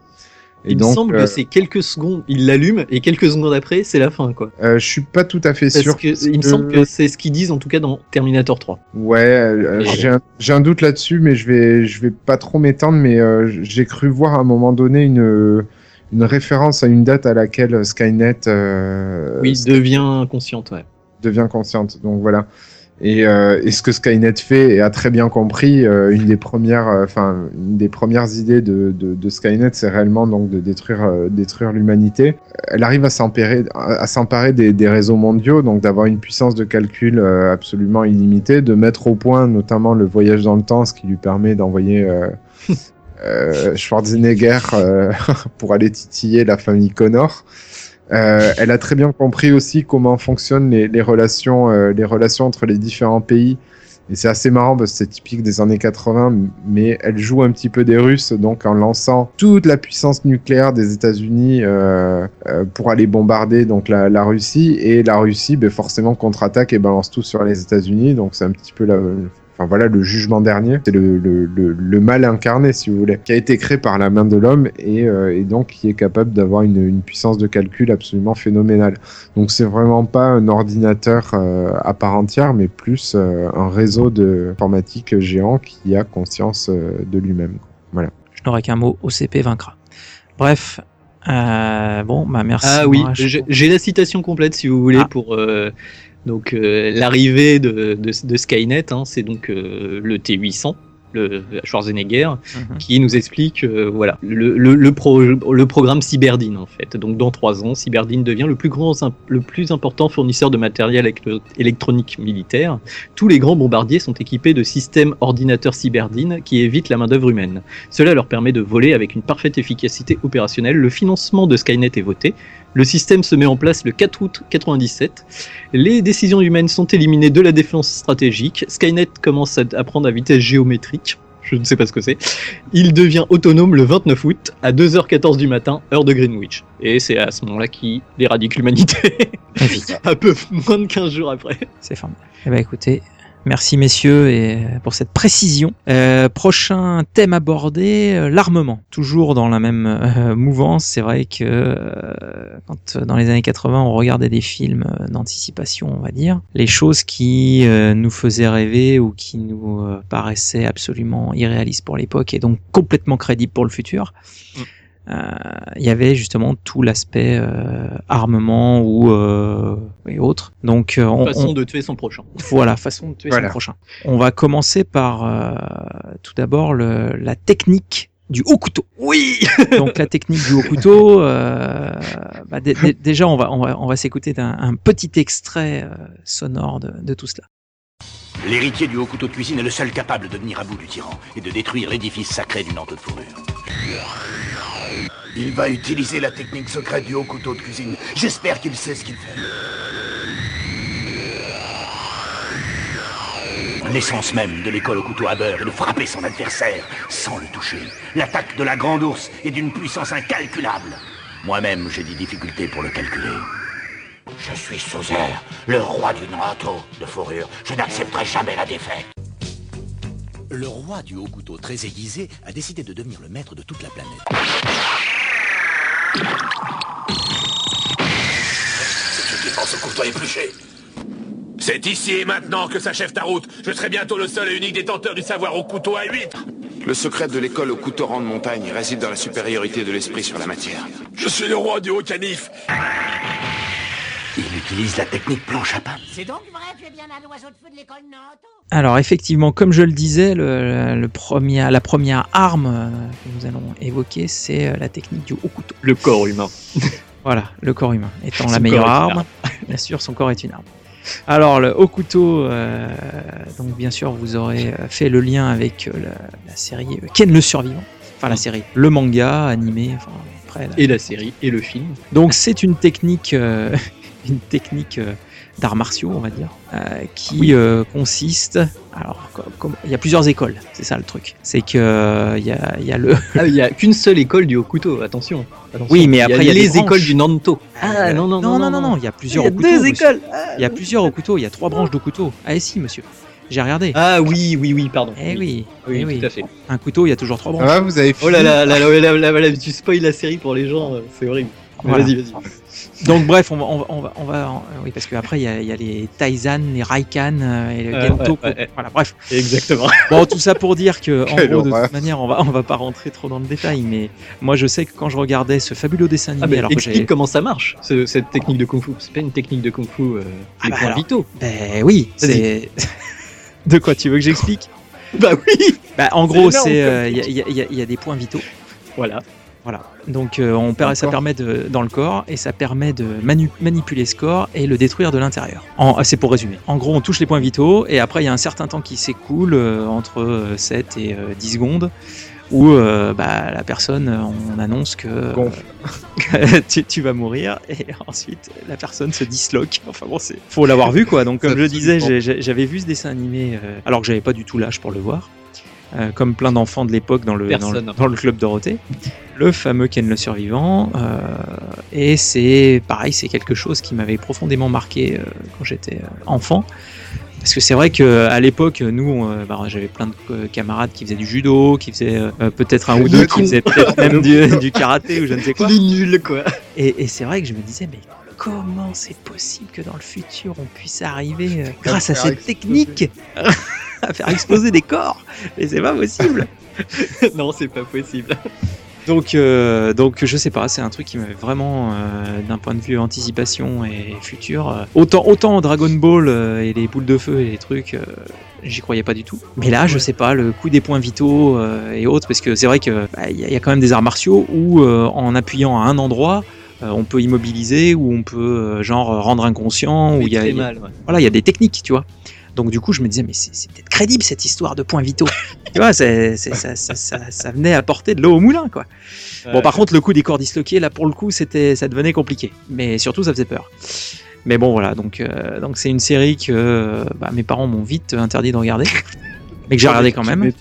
Et Il donc, me semble euh, que c'est quelques secondes, il l'allume et quelques secondes après, c'est la fin, quoi. euh, je suis pas tout à fait Parce sûr. il me semble que c'est ce qu'ils disent en tout cas dans Terminator 3. Ouais, euh, j'ai un, j'ai un doute là-dessus, mais je vais, je vais pas trop m'étendre. Mais j'ai cru voir à un moment donné une, une référence à une date à laquelle Skynet euh, oui, devient consciente, ouais. devient consciente. Donc voilà. Et, euh, et ce que Skynet fait et a très bien compris, euh, une des premières, euh, enfin une des premières idées de, de, de Skynet, c'est réellement donc de détruire, détruire l'humanité. Elle arrive à s'emparer, à s'emparer des, des réseaux mondiaux, donc d'avoir une puissance de calcul absolument illimitée, de mettre au point notamment le voyage dans le temps, ce qui lui permet d'envoyer euh, Schwarzenegger euh, pour aller titiller la famille Connor. Euh, elle a très bien compris aussi comment fonctionnent les, relations, les relations entre les différents pays. Et c'est assez marrant parce que c'est typique des années 80, mais elle joue un petit peu des Russes, donc en lançant toute la puissance nucléaire des États-Unis pour aller bombarder donc la, la Russie. Et la Russie, ben, forcément, contre-attaque et balance tout sur les États-Unis. Donc c'est un petit peu la, enfin voilà le jugement dernier, c'est le, le, le, le mal incarné si vous voulez, qui a été créé par la main de l'homme et, euh, et donc qui est capable d'avoir une, une puissance de calcul absolument phénoménale. Donc c'est vraiment pas un ordinateur euh, à part entière, mais plus euh, un réseau de informatique géant qui a conscience euh, de lui-même. Je n'aurai qu'un mot, OCP vaincra. Bref, euh, bon, bah merci. Ah oui, j'ai j'ai la citation complète si vous voulez Ah. pour euh, donc euh, l'arrivée de, de, de Skynet. hein, c'est donc euh, le T800, le Schwarzenegger, Mhm. qui nous explique euh, voilà le, le, le, pro- le programme Cyberdine en fait. Donc dans trois ans, Cyberdine devient le plus grand, le plus important fournisseur de matériel électro- électronique militaire. Tous les grands bombardiers sont équipés de systèmes ordinateurs Cyberdine qui évitent la main d'œuvre humaine. Cela leur permet de voler avec une parfaite efficacité opérationnelle. Le financement de Skynet est voté. Le système se met en place le 4 août 97. Les décisions humaines sont éliminées de la défense stratégique. Skynet commence à apprendre à vitesse géométrique. Je ne sais pas ce que c'est. Il devient autonome le 29 août à 2h14 du matin, heure de Greenwich. Et c'est à ce moment-là qu'il éradique l'humanité. Évidemment, un peu moins de 15 jours après. c'est formidable. Eh ben écoutez, merci messieurs et pour cette précision. Euh, prochain thème abordé, euh, l'armement. Toujours dans la même euh, mouvance. C'est vrai que euh, quand euh, dans les années 80 on regardait des films euh, d'anticipation, on va dire, les choses qui euh, nous faisaient rêver ou qui nous euh, paraissaient absolument irréalistes pour l'époque et donc complètement crédibles pour le futur. Mm. Euh, il y avait justement tout l'aspect euh, armement ou euh, et autres. Donc euh, on, Façon on- de tuer son prochain. voilà, façon de tuer Voilà. son prochain. On va commencer par euh, tout d'abord le- la technique du haut couteau. Oui Donc la technique du haut couteau, euh, bah, dé- dé- déjà on va on va on va s'écouter d'un un petit extrait euh, sonore de, de tout cela. L'héritier du haut couteau de cuisine est le seul capable de venir à bout du tyran et de détruire l'édifice sacré du Nantes de fourrure. Il va utiliser la technique secrète du haut couteau de cuisine. J'espère qu'il sait ce qu'il fait. L'essence même de l'école au couteau à beurre est de frapper son adversaire sans le toucher. L'attaque de la grande ours est d'une puissance incalculable. Moi-même, j'ai des difficultés pour le calculer. Je suis Sauzer, le roi du Nantes de fourrure. Je n'accepterai jamais la défaite. Le roi du haut couteau très aiguisé a décidé de devenir le maître de toute la planète. C'est une qui pense au couteau épluché. C'est ici et maintenant que s'achève ta route. Je serai bientôt le seul et unique détenteur du savoir au couteau à huître. Le secret de l'école au couteau rang de montagne réside dans la supériorité de l'esprit sur la matière. Je suis le roi du haut canif. Il utilise la technique planche à pain. C'est donc vrai, tu es bien un oiseau de feu de l'école Alors effectivement, comme je le disais, le, le premier, la première arme euh, que nous allons évoquer, c'est euh, la technique du haut couteau. Le corps humain. Voilà, le corps humain étant Son la meilleure arme. Bien sûr, son corps est une arme. Alors le haut couteau, euh, donc bien sûr, vous aurez fait le lien avec euh, la, la série Ken le survivant. Enfin la série, le manga animé. Enfin après. la- Et la série et le film. Donc c'est une technique, euh, une technique euh, d'arts martiaux, on va dire, euh, qui euh, consiste. Alors, il y a plusieurs écoles, c'est ça le truc. C'est que euh, il y, a, il y a le. Ah, il y a qu'une seule école du haut couteau, attention. Attention. Oui, mais après, il y a les écoles du Nanto. Ah, non, non, non, non, non, non, il y a plusieurs Il y a deux écoles. Il y a plusieurs au couteau, il y a trois branches de couteau. Ah, et si, monsieur. J'ai regardé. Ah oui, oui, oui, pardon. Eh oui, Oui, eh oui. tout à fait. Un couteau, il y a toujours trois branches. va, vous avez Oh là là, là, là, là, là, là, tu spoil la série pour les gens, euh, c'est horrible. Vas-y, vas-y. Donc bref, on va, on va, on va, on va- euh, oui, parce qu'après il y a, il y a les Taizan, les Raikan euh, et le Euh, Gento. ouais, ouais, ouais. Voilà, bref. Exactement. Bon, tout ça pour dire que, en gros, de toute manière, on va, on va pas rentrer trop dans le détail, mais moi je sais que quand je regardais ce fabuleux dessin animé, Ah, mais alors que explique j'avais. comment ça marche, ce- cette technique de kung fu. C'est pas une technique de kung fu euh, Ah des bah points alors. vitaux. Ben oui, c'est. de quoi tu veux que j'explique? Bah oui Bah en C'est gros, c'est euh, y, y il y a des points vitaux. Voilà. Voilà. Donc euh, on ça permet de dans le corps et ça permet de manu- manipuler ce corps et le détruire de l'intérieur. Ah, C'est pour résumer. En gros, on touche les points vitaux et après il y a un certain temps qui s'écoule euh, entre euh, 7 et euh, 10 secondes où euh, bah, la personne, on annonce que tu, tu vas mourir et ensuite la personne se disloque. Enfin bon, faut l'avoir vu quoi. Donc comme je disais, j'avais vu ce dessin animé euh, alors que j'avais pas du tout l'âge pour le voir. Euh, comme plein d'enfants de l'époque dans le, dans, le, dans le club Dorothée, le fameux Ken le survivant, euh, et c'est pareil, c'est quelque chose qui m'avait profondément marqué euh, quand j'étais enfant, parce que c'est vrai que à l'époque, nous, bah, j'avais plein de camarades qui faisaient du judo, qui faisaient euh, peut-être un ou deux, qui faisaient peut-être même du, du karaté ou je ne sais quoi. Les nuls, quoi. Et, et c'est vrai que je me disais, mais comment c'est possible que dans le futur on puisse arriver, euh, grâce à cette technique, à faire exploser des corps? Mais c'est pas possible non, c'est pas possible. donc, euh, donc je sais pas, c'est un truc qui m'avait vraiment, euh, d'un point de vue anticipation et futur, euh, autant, autant Dragon Ball euh, et les boules de feu et les trucs, euh, j'y croyais pas du tout. Mais là, je sais pas, le coup des points vitaux euh, et autres, parce que c'est vrai que bah, il y, y a quand même des arts martiaux où, euh, en appuyant à un endroit, euh, on peut immobiliser ou on peut euh, genre rendre inconscient ou il y a, mal, ouais. voilà il y a des techniques tu vois. Donc du coup je me disais mais c'est peut-être crédible cette histoire de points vitaux. Tu vois ça, ça, ça, ça venait apporter de l'eau au moulin quoi. Bon par contre le coup des corps disloqués là pour le coup c'était ça devenait compliqué. Mais surtout ça faisait peur. Mais bon voilà. Donc euh, donc c'est une série que euh, bah, mes parents m'ont vite interdit de regarder. Mais que j'ai regardé quand même.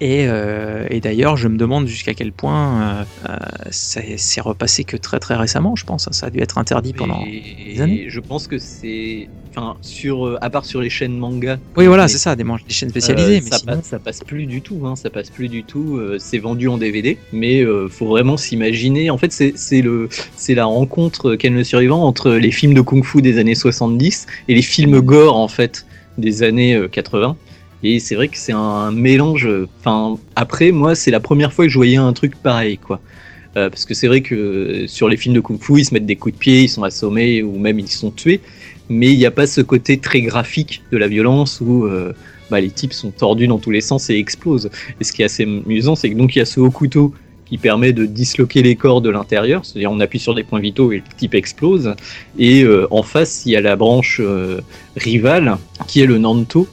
Et, euh, et d'ailleurs, je me demande jusqu'à quel point euh, euh, c'est c'est repassé que très très récemment, je pense. Ça a dû être interdit pendant. Et des années. je pense que c'est. Enfin, sur, euh, à part sur les chaînes manga. Oui, voilà, c'est ça, des, chaînes spécialisées. euh, mais ça, sinon, passe, ça passe plus du tout, hein, ça passe plus du tout. euh, c'est vendu en DVD, mais euh, faut vraiment s'imaginer. En fait, c'est la rencontre euh, Ken le survivant entre les films de kung-fu des années 70 et les films gore en fait des années euh, 80. Et c'est vrai que c'est un mélange. Enfin, après, moi, c'est la première fois que je voyais un truc pareil, quoi. Euh, parce que c'est vrai que euh, sur les films de kung-fu, ils se mettent des coups de pied, ils sont assommés ou même ils sont tués, mais il n'y a pas ce côté très graphique de la violence où euh, bah, les types sont tordus dans tous les sens et explosent. Et ce qui est assez amusant, c'est que donc il y a ce haut couteau qui permet de disloquer les corps de l'intérieur, c'est-à-dire on appuie sur des points vitaux et le type explose. Et en face, il y a la branche rivale qui est le Nanto,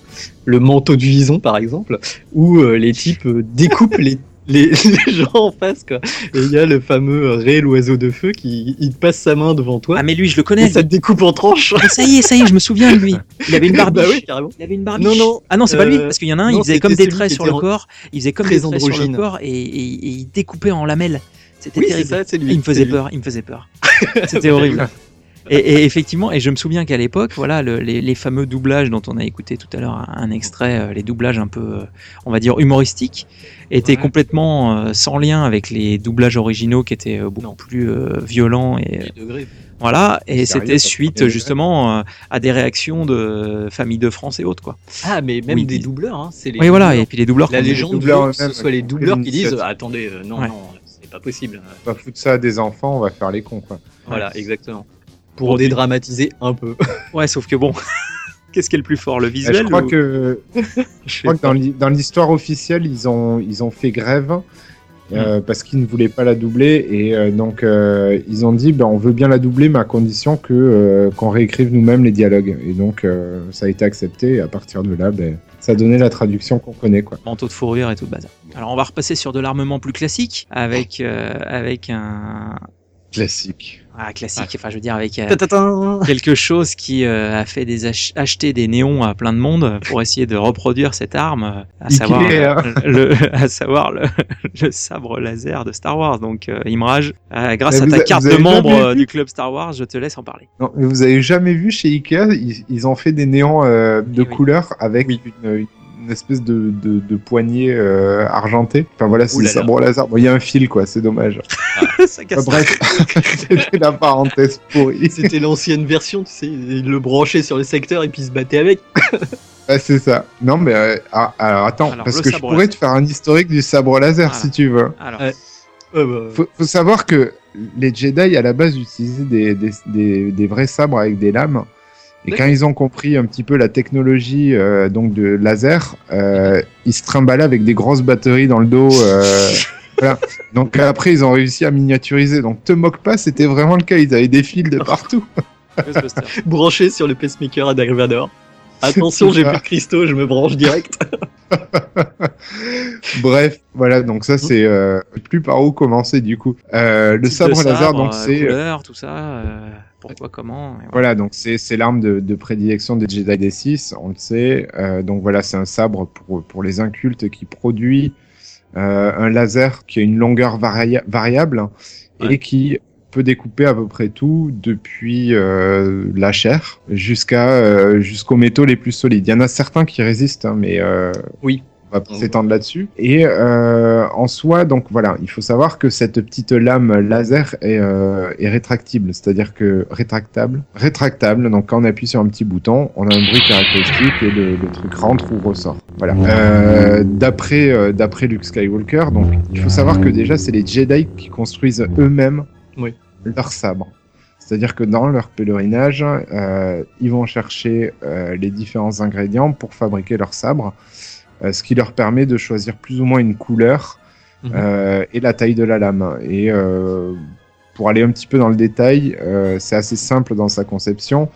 le manteau du vison par exemple, où euh, les types euh, découpent les, les, les gens en face. Quoi. Et il y a le fameux Ré, l'oiseau de feu, qui il passe sa main devant toi. Ah, mais lui, je le et connais. ça te découpe en tranches. Mais ça y est, ça y est, je me souviens de lui. Il avait une barbiche. bah oui, carrément. Il avait une barbiche. Non, non. Ah non, c'est pas lui, Euh, parce qu'il y en a un, non, il faisait comme des traits sur le corps. Il faisait comme des traits sur le corps et, et- et il découpait en lamelles. C'était Oui, terrible. ça, lui. il me faisait peur, il me faisait peur. C'était horrible. Et, et effectivement, et je me souviens qu'à l'époque, voilà, le- les, les fameux doublages dont on a écouté tout à l'heure un, un extrait, euh, les doublages un peu, euh, on va dire humoristiques, étaient Ouais. complètement euh, sans lien avec les doublages originaux qui étaient euh, beaucoup Non. plus euh, violents et euh, Les voilà. Et c'était suite justement euh, à des réactions de familles de France et autres quoi. Ah, mais même Oui, des doubleurs, hein. C'est les Oui, voilà. Et puis les doubleurs. La légende doubleurs veut que ce soit les doubleurs qui disent ah, attendez, euh, non, Ouais. non, c'est pas possible. On va foutre ça à des enfants, on va faire les cons, quoi. Voilà, exactement. Pour Bon, dédramatiser un peu. Ouais, sauf que bon, qu'est-ce qui est le plus fort, le Euh, visuel je crois ou- que, Je crois que dans l'hi- dans l'histoire officielle, ils ont, ils ont fait grève. euh, parce qu'ils ne voulaient pas la doubler et euh, donc euh, ils ont dit ben, on veut bien la doubler mais à condition que euh, qu'on réécrive nous-mêmes les dialogues et donc euh, ça a été accepté et à partir de là ben, ça donné la traduction qu'on connaît quoi. manteau de fourrure et tout le bazar. Alors on va repasser sur de l'armement plus classique avec euh, avec un Classique. Ah, classique. Enfin, je veux dire avec euh, quelque chose qui euh, a fait des ach- acheter des néons à plein de monde pour essayer de reproduire cette arme, euh, à savoir le, à savoir le, le sabre laser de Star Wars. Donc Imrage, grâce Mais à ta a- carte de membre du club Star Wars, je te laisse en parler. Non, mais vous avez jamais vu chez Ikea, ils, ils ont fait des néons de Eh oui. couleur avec une, une espèce de, de, de poignée euh, argentée. Enfin voilà, c'est là ça. Bon, laser. Bon, il y a un fil quoi, c'est dommage. Ça casse Enfin, bref, c'était la parenthèse pourrie. C'était l'ancienne version, tu sais, il le branchait sur le secteur et puis il se battait avec. Ouais, c'est ça. Non, mais euh, ah, alors attends, Alors, parce que je pourrais laser. te faire un historique du sabre laser Voilà. si tu veux. Alors, bah, Faut, faut savoir que les Jedi à la base utilisaient des, des, des, des vrais sabres avec des lames. Et quand ils ont compris un petit peu la technologie euh, donc de laser, euh, ils se trimballaient avec des grosses batteries dans le dos. euh, voilà. Donc après ils ont réussi à miniaturiser. Donc te moque pas, c'était vraiment le cas. Ils avaient des fils de partout. Branché sur le pacemaker à Dark Vador. Attention, j'ai plus de cristaux, je me branche direct. Bref, voilà. Donc ça c'est euh, plus par où commencer du coup. Euh, le sabre laser donc euh, c'est couleur, tout ça. Pourquoi, comment. et voilà. Voilà, donc c'est c'est l'arme de, de prédilection des Jedi des 6, on le sait. Euh, donc voilà, c'est un sabre pour, pour les incultes qui produit euh, un laser qui a une longueur varia- variable et qui peut découper à peu près tout depuis euh, la chair jusqu'à euh, jusqu'aux métaux les plus solides. Il y en a certains qui résistent, hein, mais euh, Oui. On va pas s'étendre là-dessus. Et euh, en soi, donc voilà, il faut savoir que cette petite lame laser est, euh, est rétractible, c'est-à-dire que rétractable, rétractable. Donc quand on appuie sur un petit bouton, on a un bruit caractéristique et le, le truc rentre ou ressort. Voilà. Euh, d'après euh, d'après Luke Skywalker, donc il faut savoir que déjà c'est les Jedi qui construisent eux-mêmes Oui. leur sabre. C'est-à-dire que dans leur pèlerinage, euh, ils vont chercher euh, les différents ingrédients pour fabriquer leur sabre, ce qui leur permet de choisir plus ou moins une couleur Mhm. euh, et la taille de la lame. Et euh, pour aller un petit peu dans le détail, euh, c'est assez simple dans sa conception.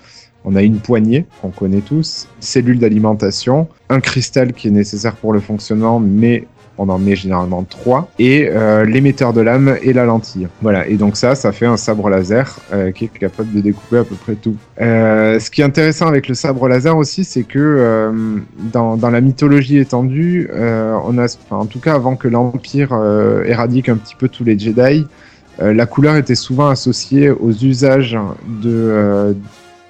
On a une poignée qu'on connaît tous, cellule d'alimentation, un cristal qui est nécessaire pour le fonctionnement, mais on en met généralement trois, et euh, l'émetteur de lame et la lentille. Voilà, et donc ça, ça fait un sabre laser euh, qui est capable de découper à peu près tout. Euh, ce qui est intéressant avec le sabre laser aussi, c'est que dans, la mythologie étendue, on a, en tout cas avant que l'Empire éradique un petit peu tous les Jedi, la couleur était souvent associée aux usages de,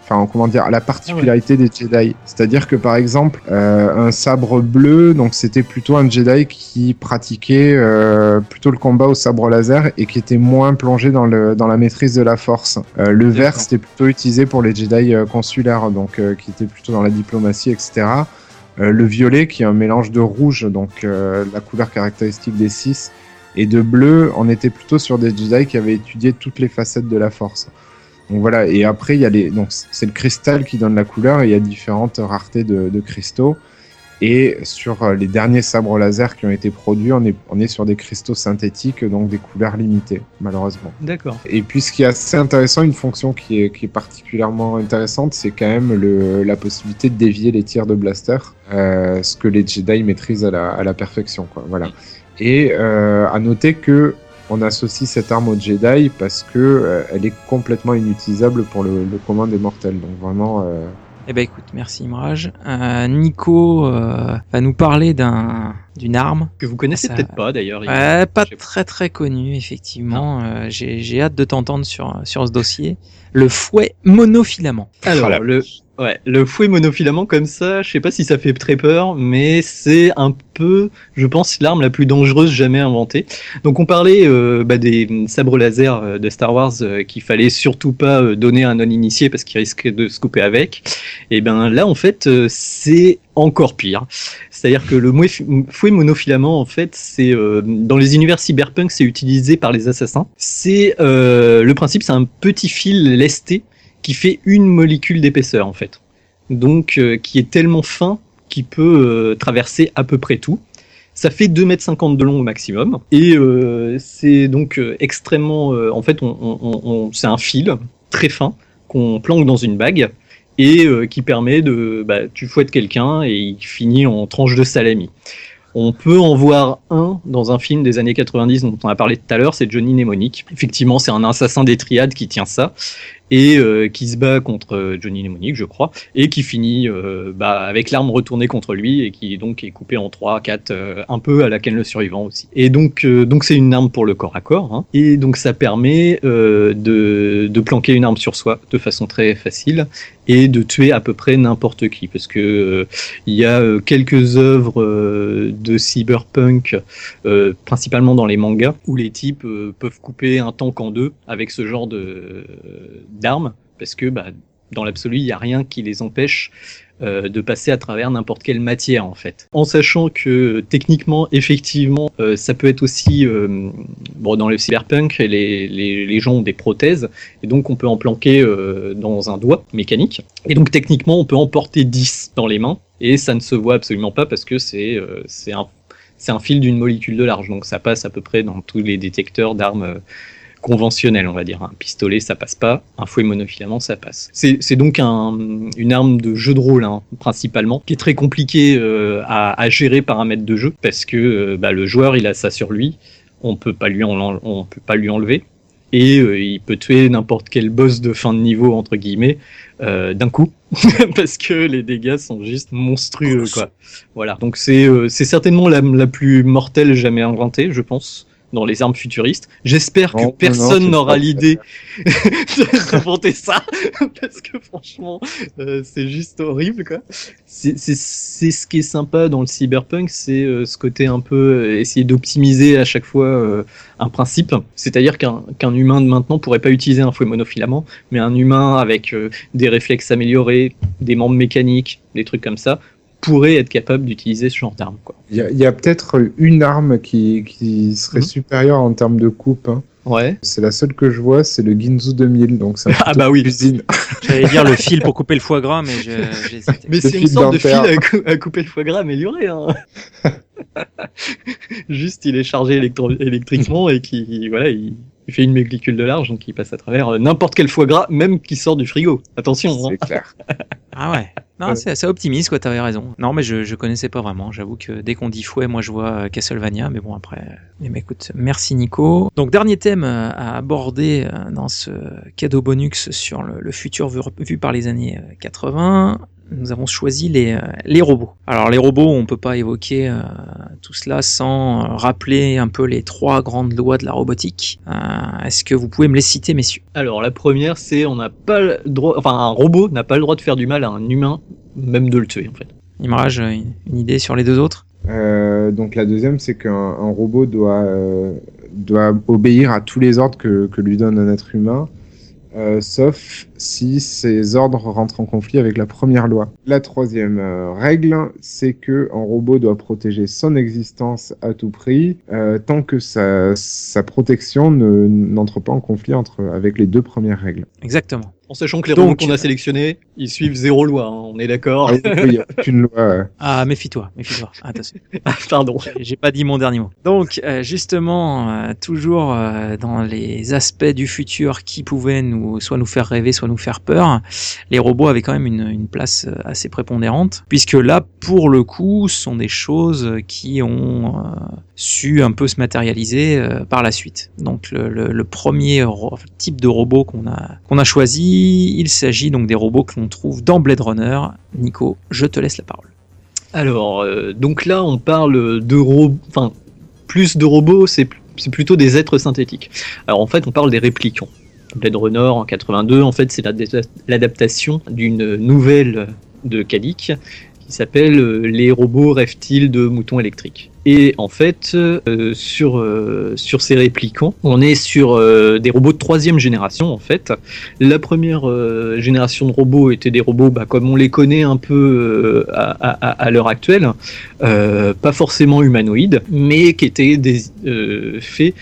enfin comment dire, à la particularité des Jedi. C'est-à-dire que par exemple, euh, un sabre bleu, donc c'était plutôt un Jedi qui pratiquait euh, plutôt le combat au sabre laser et qui était moins plongé dans le dans la maîtrise de la Force. Euh, le vert, c'était plutôt utilisé pour les Jedi consulaires, donc qui étaient plutôt dans la diplomatie, etc. Le violet, qui est un mélange de rouge, donc la couleur caractéristique des six, et de bleu, on était plutôt sur des Jedi qui avaient étudié toutes les facettes de la Force. Donc voilà, et après, il y a les, donc c'est le cristal qui donne la couleur, et il y a différentes raretés de, de cristaux. Et sur euh, les derniers sabres laser qui ont été produits, on est, on est sur des cristaux synthétiques, donc des couleurs limitées, malheureusement. D'accord. Et puis ce qui est assez intéressant, une fonction qui est, qui est particulièrement intéressante, c'est quand même le, la possibilité de dévier les tirs de blaster, euh, ce que les Jedi maîtrisent à la, à la perfection. Quoi. Voilà. Et euh, à noter que on associe cette arme au Jedi parce que euh, elle est complètement inutilisable pour le, le commun des mortels. Donc vraiment, euh, Eh ben écoute, merci Imrage. Euh, Nico euh, va nous parler d'un d'une arme. Que vous connaissez peut-être pas d'ailleurs. pas très très connu, effectivement. Euh, J'ai j'ai hâte de t'entendre sur, sur ce dossier. Le fouet monofilament. Alors, Voilà. le, ouais, le fouet monofilament comme ça, je sais pas si ça fait très peur, mais c'est un peu, je pense, l'arme la plus dangereuse jamais inventée. Donc, on parlait euh, bah, des sabres laser euh, de Star Wars euh, qu'il fallait surtout pas donner à un non-initié parce qu'il risquait de se couper avec. Et ben là, en fait, c'est encore pire. C'est-à-dire que le fouet monofilament, en fait, c'est euh, dans les univers cyberpunk, c'est utilisé par les assassins. C'est le principe, c'est un petit fil lesté qui fait une molécule d'épaisseur en fait. Donc euh, qui est tellement fin qu'il peut euh, traverser à peu près tout. Ça fait 2,50 m de long au maximum. Et euh, c'est donc extrêmement... en fait, on, c'est un fil très fin qu'on planque dans une bague et qui permet de... Bah, tu fouettes quelqu'un et il finit en tranche de salami. On peut en voir un dans un film des années 90 dont on a parlé tout à l'heure, c'est Johnny Mnemonic. Effectivement, c'est un assassin des triades qui tient ça et euh, qui se bat contre euh, Johnny Mnemonic, je crois, et qui finit euh, bah, avec l'arme retournée contre lui et qui donc est coupé en 3, 4, euh, un peu à la Ken le survivant aussi. Et donc donc c'est une arme pour le corps à corps, hein. et donc ça permet de planquer une arme sur soi de façon très facile et de tuer à peu près n'importe qui, parce que euh, il y a euh, quelques œuvres euh, de cyberpunk, principalement dans les mangas, où les types peuvent couper un tank en deux avec ce genre de d'armes, parce que bah, dans l'absolu, il n'y a rien qui les empêche euh, de passer à travers n'importe quelle matière en fait. En sachant que techniquement, effectivement, euh, ça peut être aussi euh, bon dans le cyberpunk, les, les, les gens ont des prothèses et donc on peut en planquer euh, dans un doigt mécanique. Et donc techniquement, on peut en porter 10 dans les mains et ça ne se voit absolument pas parce que c'est euh, c'est un c'est un fil d'une molécule de large, donc ça passe à peu près dans tous les détecteurs d'armes conventionnelles, on va dire. Un pistolet, ça passe pas. Un fouet monofilament, ça passe. C'est donc un, une arme de jeu de rôle, hein, principalement, qui est très compliqué euh, à, à gérer par un maître de jeu, parce que euh, bah, le joueur, il a ça sur lui. On peut pas lui en- on peut pas lui enlever. Et euh, il peut tuer n'importe quel boss de fin de niveau, entre guillemets, d'un coup. parce que les dégâts sont juste monstrueux, quoi. Voilà. Donc c'est certainement la plus mortelle jamais inventée, je pense, dans les armes futuristes. J'espère que personne n'aura l'idée d'inventer ça, parce que franchement, euh, c'est juste horrible, quoi. C'est c'est- c'est ce qui est sympa dans le cyberpunk, c'est euh, ce côté un peu euh, essayer d'optimiser à chaque fois euh, un principe. C'est-à-dire qu'un qu'un humain de maintenant pourrait pas utiliser un fouet monofilament, mais un humain avec euh, des réflexes améliorés, des membres mécaniques, des trucs comme ça, pourrait être capable d'utiliser ce genre d'arme. Quoi. Il y a, peut-être une arme qui, qui serait Mhm. supérieure en termes de coupe. hein. Ouais. C'est la seule que je vois, c'est le Ginzu 2000. Donc c'est Ah bah oui. cuisine. J'allais dire le fil pour couper le foie gras, mais je- j'ai hésité. Mais c'est une sorte de fil à, cou- à couper le foie gras amélioré. Hein. Juste, il est chargé électro- électriquement et qui, voilà, il, il fait une molécule de large, donc il passe à travers euh, n'importe quel foie gras, même qui sort du frigo. Attention. hein. C'est clair. Ah ouais. Non, c'est ça optimiste, quoi, t'avais raison. Non, mais je, je connaissais pas vraiment. J'avoue que dès qu'on dit fouet, moi je vois euh, Castlevania, mais bon, après. Eh ben, écoute, merci Nico. Donc, dernier thème euh, à aborder euh, dans ce cadeau bonus sur le, le futur vu, vu par les années euh, 80. Nous avons choisi les, euh, les robots. Alors les robots, on peut pas évoquer euh, tout cela sans euh, rappeler un peu les trois grandes lois de la robotique. Euh, Est-ce que vous pouvez me les citer, messieurs? Alors, la première, c'est on n'a pas le droit, enfin, un robot n'a pas le droit de faire du mal à un humain, même de le tuer, en fait. Imrage, euh, une, une idée sur les deux autres? Euh, donc la deuxième, c'est qu'un un robot doit, euh, doit obéir à tous les ordres que, que lui donne un être humain, euh, sauf si ces ordres rentrent en conflit avec la première loi. La troisième euh, règle, c'est que un robot doit protéger son existence à tout prix, euh, tant que sa, sa protection ne- n'entre pas en conflit entre, avec les deux premières règles. Exactement. En sachant que les Donc- robots qu'on a sélectionnés, ils suivent zéro loi, hein, on est d'accord. Ah oui, il n'y a aucune loi. euh, Ah, méfie-toi, méfie-toi. Attention. Ah, Pardon. J'ai- pas dit mon dernier mot. Donc, euh, justement, euh, toujours dans les aspects du futur qui pouvaient nous, soit nous faire rêver, soit nous faire peur, les robots avaient quand même une, place euh, assez prépondérante, puisque là, pour le coup, ce sont des choses qui ont euh, su un peu se matérialiser euh, par la suite. Donc, le, premier type de robot qu'on a, qu'on a choisi, il s'agit donc des robots que l'on trouve dans Blade Runner. Nico, je te laisse la parole. Alors, donc là, on parle de robots, enfin, plus de robots, c'est plutôt des êtres synthétiques. Alors en fait, on parle des réplicants. Blade Runner en 82, en fait, c'est l'adapta- l'adaptation d'une nouvelle de Kadik qui s'appelle euh, Les robots reptiles de moutons électriques? Et en fait, euh, sur, euh, sur ces réplicants, on est sur des robots de troisième génération en fait. La première génération de robots était des robots bah, comme on les connaît un peu à, à- à l'heure actuelle, pas forcément humanoïdes, mais qui étaient des, faits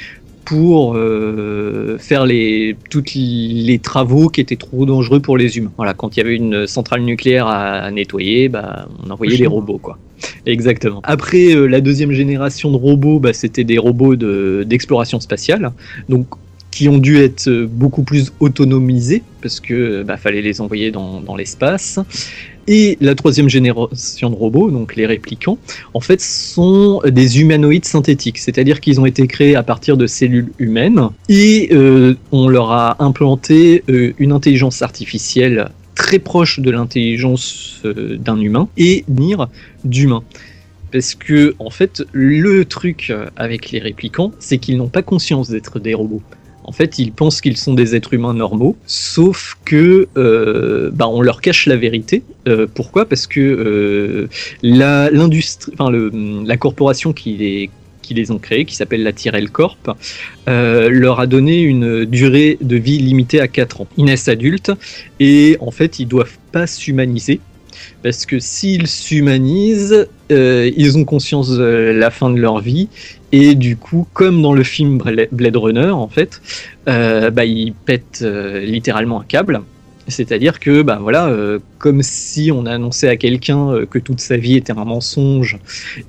pour euh, faire les toutes les travaux qui étaient trop dangereux pour les humains. Voilà, quand il y avait une centrale nucléaire à nettoyer, bah, on envoyait des robots quoi. Exactement. Après euh, la deuxième génération de robots, bah, c'était des robots de- d'exploration spatiale, donc qui ont dû être beaucoup plus autonomisés parce que bah, fallait les envoyer dans, dans l'espace. Et la troisième génération de robots, donc les réplicants, en fait, sont des humanoïdes synthétiques, c'est-à-dire qu'ils ont été créés à partir de cellules humaines et euh, on leur a implanté euh, une intelligence artificielle très proche de l'intelligence euh, d'un humain et nir d'humain. Parce que, en fait, le truc avec les réplicants, c'est qu'ils n'ont pas conscience d'être des robots. En fait, ils pensent qu'ils sont des êtres humains normaux, sauf que euh, bah, on leur cache la vérité. Euh, pourquoi? Parce que euh, la, l'industrie, la corporation qui les qui ont créés, qui s'appelle la Tyrell Corp, leur a donné une durée de vie limitée à 4 ans. Ils naissent adultes et en fait ils doivent pas s'humaniser parce que s'ils s'humanisent, ils ont conscience de la fin de leur vie et du coup, comme dans le film Bla- Blade Runner en fait, euh, bah, ils pètent euh, littéralement un câble. C'est-à-dire que, bah voilà, euh, comme si on annonçait à quelqu'un que toute sa vie était un mensonge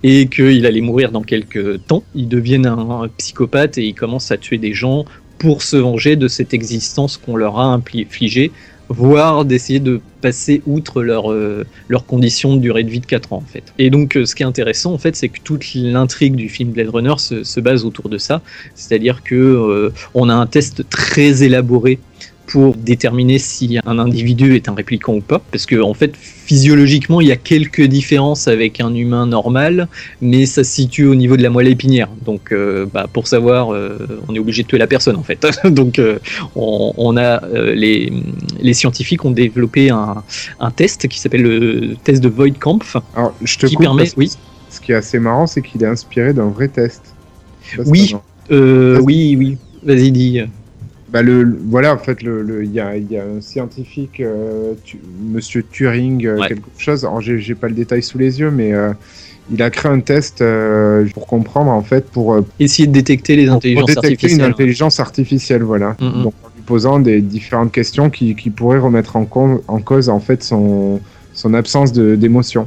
et qu'il allait mourir dans quelques temps, ils deviennent un, un psychopathe et ils commencent à tuer des gens pour se venger de cette existence qu'on leur a infligée, voire d'essayer de passer outre leur, euh, leurs conditions de durée de vie de 4 ans en fait. Et donc euh, ce qui est intéressant en fait c'est que toute l'intrigue du film Blade Runner se, se base autour de ça, c'est-à-dire que euh, on a un test très élaboré pour déterminer si un individu est un répliquant ou pas. Parce que, en fait, physiologiquement, il y a quelques différences avec un humain normal, mais ça se situe au niveau de la moelle épinière. Donc, euh, bah, pour savoir, euh, on est obligé de tuer la personne, en fait. Donc, euh, on, on a les, les scientifiques ont développé un, un test qui s'appelle le test de Voidkampf. Alors, je te qui coupe permet, parce oui. Ce qui est assez marrant, c'est qu'il est inspiré d'un vrai test. Ça, Oui, euh, oui, oui. Vas-y, dis. Bah le, voilà, en fait, le, le- il y, a, il y a un scientifique, euh, tu- Monsieur Turing, euh, Ouais. quelque chose. J'ai pas le détail sous les yeux, mais euh, il a créé un test euh, pour comprendre, en fait, pour, Essayer de détecter les pour intelligences détecter une artificielles. intelligence artificielle, voilà. Donc, en lui posant des différentes questions qui, qui pourraient remettre en, cause, en fait, son, son absence d'émotion.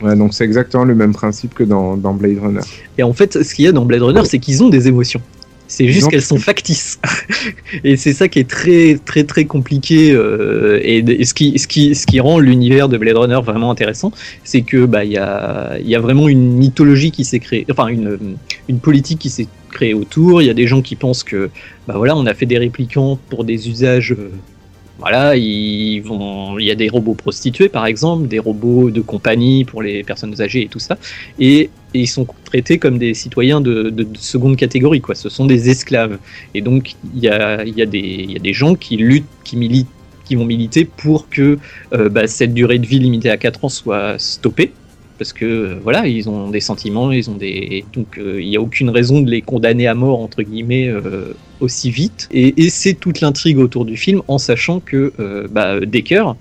Donc c'est exactement le même principe que dans, dans Blade Runner. Et en fait, ce qu'il y a dans Blade Runner, c'est qu'ils ont des émotions. C'est juste qu'elles sont factices. et c'est ça qui est très très très compliqué euh, et, et ce qui ce qui ce qui rend l'univers de Blade Runner vraiment intéressant, c'est que bah y a y a vraiment une mythologie qui s'est créée, enfin une une politique qui s'est créée autour. Il y a des gens qui pensent que bah voilà, on a fait des réplicants pour des usages euh, voilà, ils vont, il y a des robots prostitués par exemple, des robots de compagnie pour les personnes âgées et tout ça, et, ils sont traités comme des citoyens de, de- de seconde catégorie. Ce sont des esclaves, et donc il y a, des, gens qui luttent, qui militent, qui vont militer pour que euh, bah, cette durée de vie limitée à 4 ans soit stoppée. Parce que euh, voilà, ils ont des sentiments, ils ont des donc euh, il n'y a aucune raison de les condamner à mort entre guillemets euh, aussi vite. Et, et c'est toute l'intrigue autour du film, en sachant que euh, bah, Decker,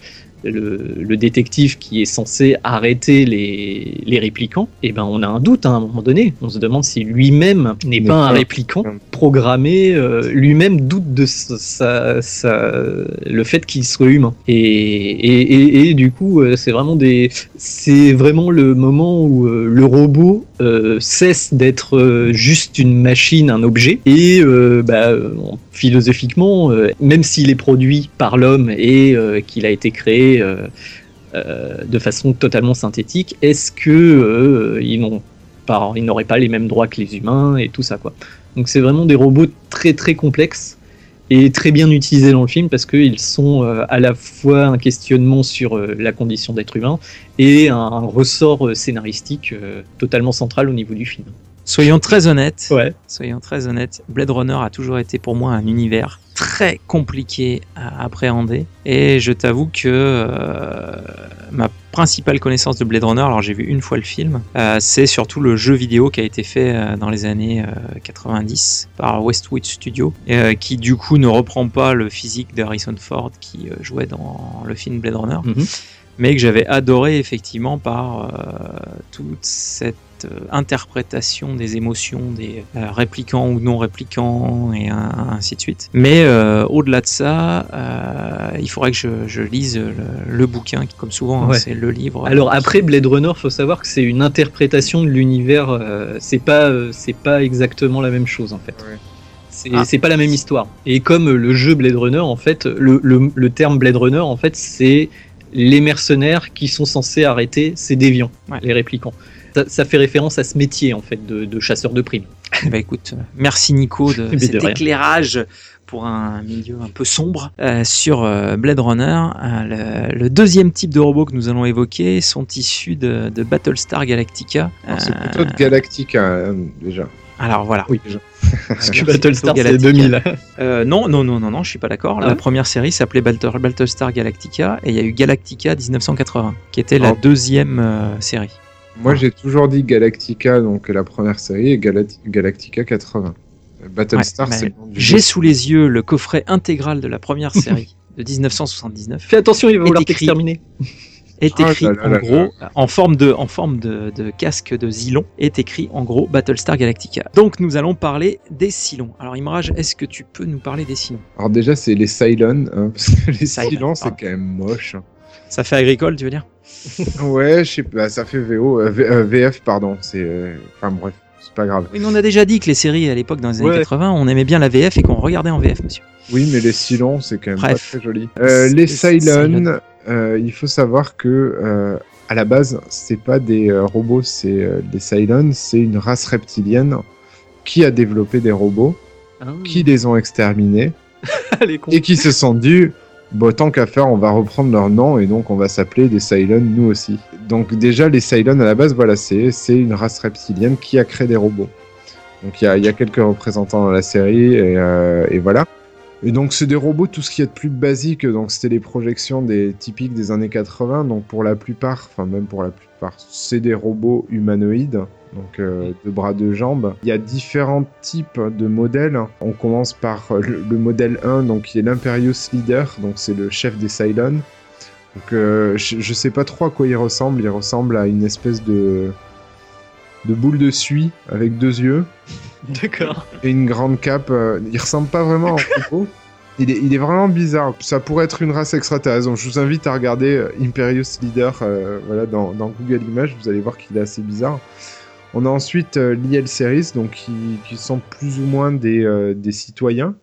le, le détective qui est censé arrêter les, les réplicants, et ben on a un doute hein, à un moment donné. On se demande si lui-même n'est pas un réplicant programmé. euh, lui-même doute de sa, sa- sa- le fait qu'il soit humain. Et, et, et- et du coup, euh, c'est vraiment des, c'est vraiment le moment où euh, le robot euh, cesse d'être juste une machine, un objet, et euh, bah, philosophiquement, euh, même s'il est produit par l'homme et euh, qu'il a été créé euh, de façon totalement synthétique, est-ce que ils n'ont pas, ils n'auraient pas les mêmes droits que les humains et tout ça quoi. Donc c'est vraiment des robots très très complexes est très bien utilisé dans le film parce qu'ils sont à la fois un questionnement sur la condition d'être humain et un, ressort scénaristique totalement central au niveau du film. Soyons très honnêtes. Ouais. Soyons très honnêtes. Blade Runner a toujours été pour moi un univers très compliqué à appréhender. Et je t'avoue que euh, ma principale connaissance de Blade Runner, alors j'ai vu une fois le film, euh, c'est surtout le jeu vidéo qui a été fait euh, dans les années euh, 90 par Westwood Studio, qui du coup ne reprend pas le physique de Harrison Ford qui jouait dans le film Blade Runner Mhm. mais que j'avais adoré effectivement par euh, toute cette euh, interprétation des émotions des euh, réplicants ou non réplicants et ainsi de suite. Mais euh, au-delà de ça, euh, il faudrait que je, je lise le, le bouquin, qui, comme souvent hein, c'est le livre. Alors après Blade Runner, faut savoir que c'est une interprétation de l'univers. euh, c'est pas, euh, c'est pas exactement la même chose en fait. Ouais. C'est Ah. c'est pas la même histoire. Et comme le jeu Blade Runner, en fait, le, le, le terme Blade Runner, en fait, c'est les mercenaires qui sont censés arrêter ces déviants, Ouais. les réplicants. Ça, ça fait référence à ce métier en fait de, de chasseur de primes. Bah écoute, merci Nico de Mais cet éclairage pour un milieu un peu sombre euh, sur euh, Blade Runner. Euh, le, le deuxième type de robots que nous allons évoquer sont issus de, de Battlestar Galactica. Alors, C'est plutôt de Galactica, déjà. alors voilà. Oui. Déjà. Parce que Battlestar c'est Galactica. 2000. Euh, non, non, non, non, non, je suis pas d'accord. La Ah première série s'appelait Battle- Battlestar Galactica et il y a eu Galactica 1980, qui était la Oh. deuxième euh, série. Moi, j'ai toujours dit Galactica, donc la première série, et Galat- Galactica 80. Battlestar, Ouais, c'est le nom du J'ai sous les yeux le coffret intégral de la première série de 1979. Fais attention, il va vouloir écrit. t'exterminer. est Oh là écrit là en là gros, en forme de, en forme de, de casque de Zilon, est écrit en gros Battlestar Galactica. Donc nous allons parler des Cylons. Alors Imraj, est-ce que tu peux nous parler des Cylons Alors déjà, c'est les Cylons, hein, parce que les Cylons, c'est pardon. quand même moche. Ça fait agricole, tu veux dire Ouais, je sais pas, ça fait VO, euh, V- euh, VF, pardon. C'est, euh, enfin bref, c'est pas grave. Oui, mais on a déjà dit que les séries à l'époque dans les années Ouais. 80, on aimait bien la VF et qu'on regardait en VF, monsieur. Oui, mais les Cylons, c'est quand même Bref. pas très joli. Les Cylons, il faut savoir que à la base, c'est pas des robots, c'est des Cylons, c'est une race reptilienne qui a développé des robots, qui les ont exterminés et qui se sont dit bon tant qu'à faire on va reprendre leur nom et donc on va s'appeler des Cylons nous aussi. Donc déjà les Cylons à la base voilà c'est une race reptilienne qui a créé des robots. Donc il y a, il y a quelques représentants dans la série et, euh, et voilà. Et donc c'est des robots tout ce qu'il y a de plus basique. Donc c'était les projections des typiques des années 80 donc pour la plupart enfin même pour la plupart c'est des robots humanoïdes donc euh, de bras, de jambes. Il y a différents types de modèles. On commence par le, le modèle 1, donc qui est l'Imperius Leader, donc c'est le chef des Cylons. Donc euh, je, je sais pas trop à quoi il ressemble. Il ressemble à une espèce de de boule de suie avec deux yeux D'accord. et une grande cape. euh, il ressemble pas vraiment à un. Il est, il est vraiment bizarre. Ça pourrait être une race extraterrestre. Donc je vous invite à regarder euh, Imperius Leader euh, voilà, dans, dans Google Images. Vous allez voir qu'il est assez bizarre. On a ensuite euh, l'IL Series, donc qui, qui sont plus ou moins des, euh, des citoyens.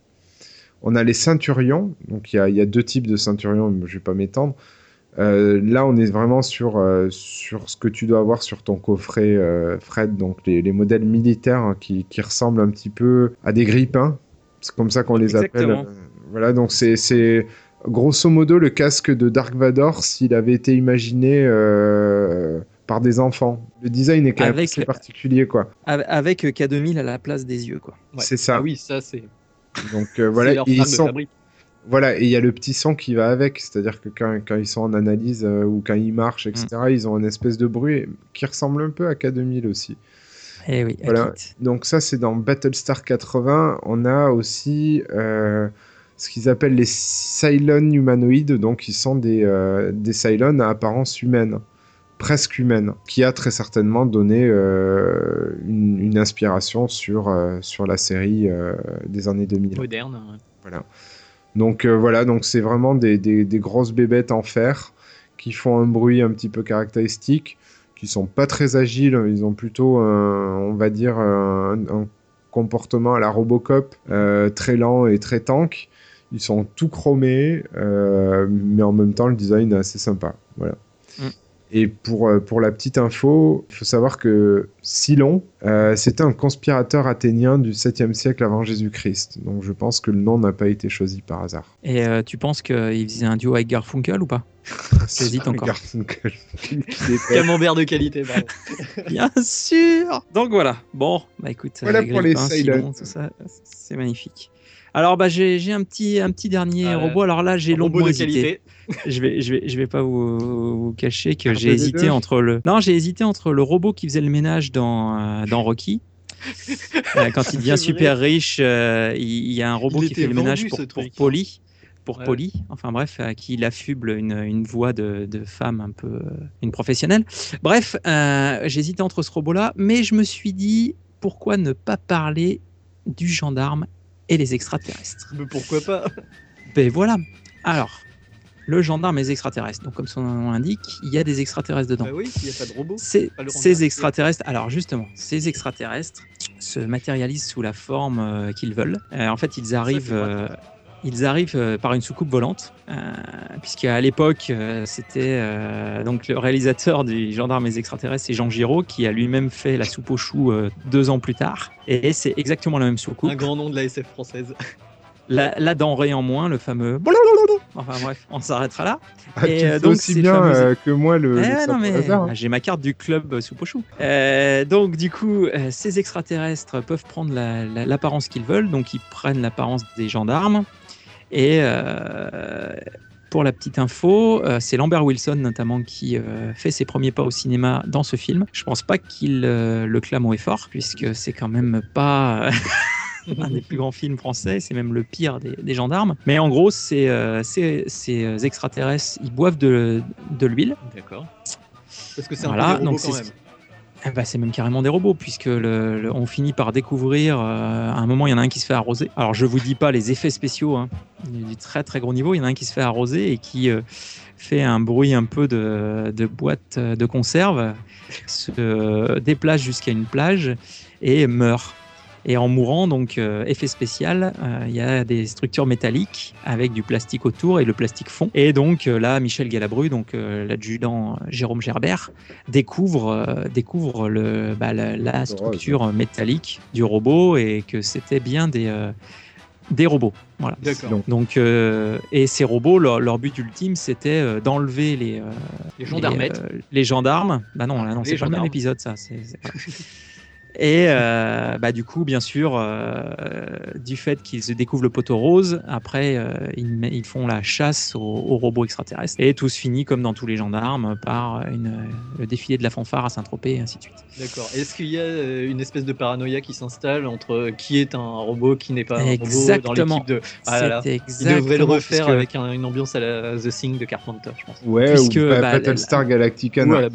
On a les ceinturions. Donc il y a, il y a deux types de ceinturions, je vais pas m'étendre. Euh, là, on est vraiment sur, euh, sur ce que tu dois avoir sur ton coffret, euh, Fred. Donc les, les modèles militaires hein, qui, qui ressemblent un petit peu à des grippins. C'est comme ça qu'on les Exactement. appelle. Voilà, donc c'est- grosso modo le casque de Dark Vador s'il avait été imaginé par des enfants. Le design est quand même Avec- assez particulier, quoi. Avec avec K2000 à la place des yeux, quoi. Ouais. C'est ça. Ah oui, ça c'est. Donc euh, voilà, leur et ils sont, voilà, et il y a le petit son qui va avec, c'est-à-dire que quand, quand ils sont en analyse euh, ou quand ils marchent, etc., Mm. ils ont une espèce de bruit qui ressemble un peu à K2000 aussi. Eh oui, Voilà. Donc ça, c'est dans Battlestar 80. On a aussi euh, ce qu'ils appellent les Cylons humanoïdes, donc ils sont des, euh, des Cylons à apparence humaine, presque humaine, qui a très certainement donné euh, une, une inspiration sur, euh, sur la série euh, des années 2000. moderne. ouais. Voilà. Donc voilà, donc c'est vraiment des, des- des grosses bébêtes en fer qui font un bruit un petit peu caractéristique, qui sont pas très agiles, ils ont plutôt, on va dire, un, un comportement à la Robocop, très lent et très tank. Ils sont tout chromés, mais en même temps le design est assez sympa. Voilà. Mm. Et pour, euh, pour la petite info, il faut savoir que Silon, euh, c'était un conspirateur athénien du 7e siècle avant Jésus-Christ. Donc je pense que le nom n'a pas été choisi par hasard. Et euh, tu penses qu'il faisait un duo avec Garfunkel ou pas? J'hésite encore. Garfunkel. Camembert de qualité, bravo. Bien sûr Donc voilà. Bon, bah écoute, Voilà euh, pour les. Silon, tout ça, c'est magnifique. Alors bah j'ai un petit un petit dernier Ah, robot. Alors là j'ai longuement hésité. qualité. Je vais je vais je vais pas vous, vous cacher que j'ai R2D2. hésité entre le non j'ai hésité entre le robot qui faisait le ménage dans euh, dans Rocky. Euh, quand il devient super riche, euh, il, il y a un robot Il qui fait le ménage pour, pour. Polly. Pour Ouais. Polly, enfin bref, à qui il affuble une, une voix de, de femme un peu, une professionnelle. Bref, euh, j'hésitais entre ce robot-là, mais je me suis dit, pourquoi ne pas parler du gendarme et les extraterrestres Mais pourquoi pas Ben voilà. Alors, le gendarme et les extraterrestres. Donc, comme son nom l'indique, il y a des extraterrestres dedans. Bah oui, il n'y a pas de robot. Ces, extraterrestres, alors justement, ces extraterrestres se matérialisent sous la forme euh, qu'ils veulent. Euh, en fait, ils arrivent, ils arrivent euh, par une soucoupe volante, euh, puisqu'à l'époque, euh, c'était donc le réalisateur du gendarme et extraterrestres, c'est Jean Giraud, qui a lui-même fait la soupe aux choux deux ans plus tard. Et c'est exactement la même soucoupe. Un grand nom de la SF française. La, la denrée en moins, le fameux. Enfin bref, on s'arrêtera là. Ah, Et, euh, donc, aussi bien euh, que moi le, Eh le non, mais hein. j'ai ma carte du club euh, soupe au chou. Euh, donc du coup, ces extraterrestres peuvent prendre la- la- l'apparence qu'ils veulent, donc ils prennent l'apparence des gendarmes. Et pour la petite info, euh, c'est Lambert Wilson notamment qui euh, fait ses premiers pas au cinéma dans ce film. Je pense pas qu'il euh, le clame haut et fort, puisque c'est quand même pas un des plus grands films français, c'est même le pire des, des gendarmes. Mais en gros, c'est, euh, ces, ces extraterrestres, ils boivent de, de l'huile. D'accord. Parce que c'est Voilà, un peu des donc robots quand c'est- même. Eh ben, c'est même carrément des robots, puisque le, le- on finit par découvrir, euh, à un moment, il y en a un qui se fait arroser. Alors, je vous dis pas les effets spéciaux, hein, du du très très gros niveau. Il y en a un qui se fait arroser et qui euh, fait un bruit un peu de, de boîte de conserve, se euh, déplace jusqu'à une plage et meurt. Et en mourant, donc euh, effet spécial, euh, il y a des structures métalliques avec du plastique autour et le plastique fond. Et donc euh, là, Michel Galabru, donc euh, l'adjudant Jérôme Gerbert, découvre, euh, découvre le, bah, la, la structure métallique du robot et que c'était bien des, euh, des robots. Voilà. D'accord. Donc, euh, et ces robots, leur, leur but ultime, c'était euh, d'enlever les, euh, Les les, euh, les gendarmes. Bah non, là, non, c'est pas le même épisode, ça. Et euh, bah, du coup, bien sûr, euh, du fait qu'ils découvrent le poteau rose, après, euh, ils, ils font la chasse aux, aux robots extraterrestres. Et tout se finit, comme dans tous les gendarmes, par une, le défilé de la fanfare à Saint-Tropez, et ainsi de suite. D'accord. Est-ce qu'il y a une espèce de paranoïa qui s'installe entre qui est un robot, qui n'est pas un Exactement. robot dans l'équipe de. Ah là là. C'est Il devrait le exactement refaire avec un- une ambiance à la The Thing de Carpenter, je pense. ouais, puisque, ou ba- bah, Battlestar Galactica, ou non, la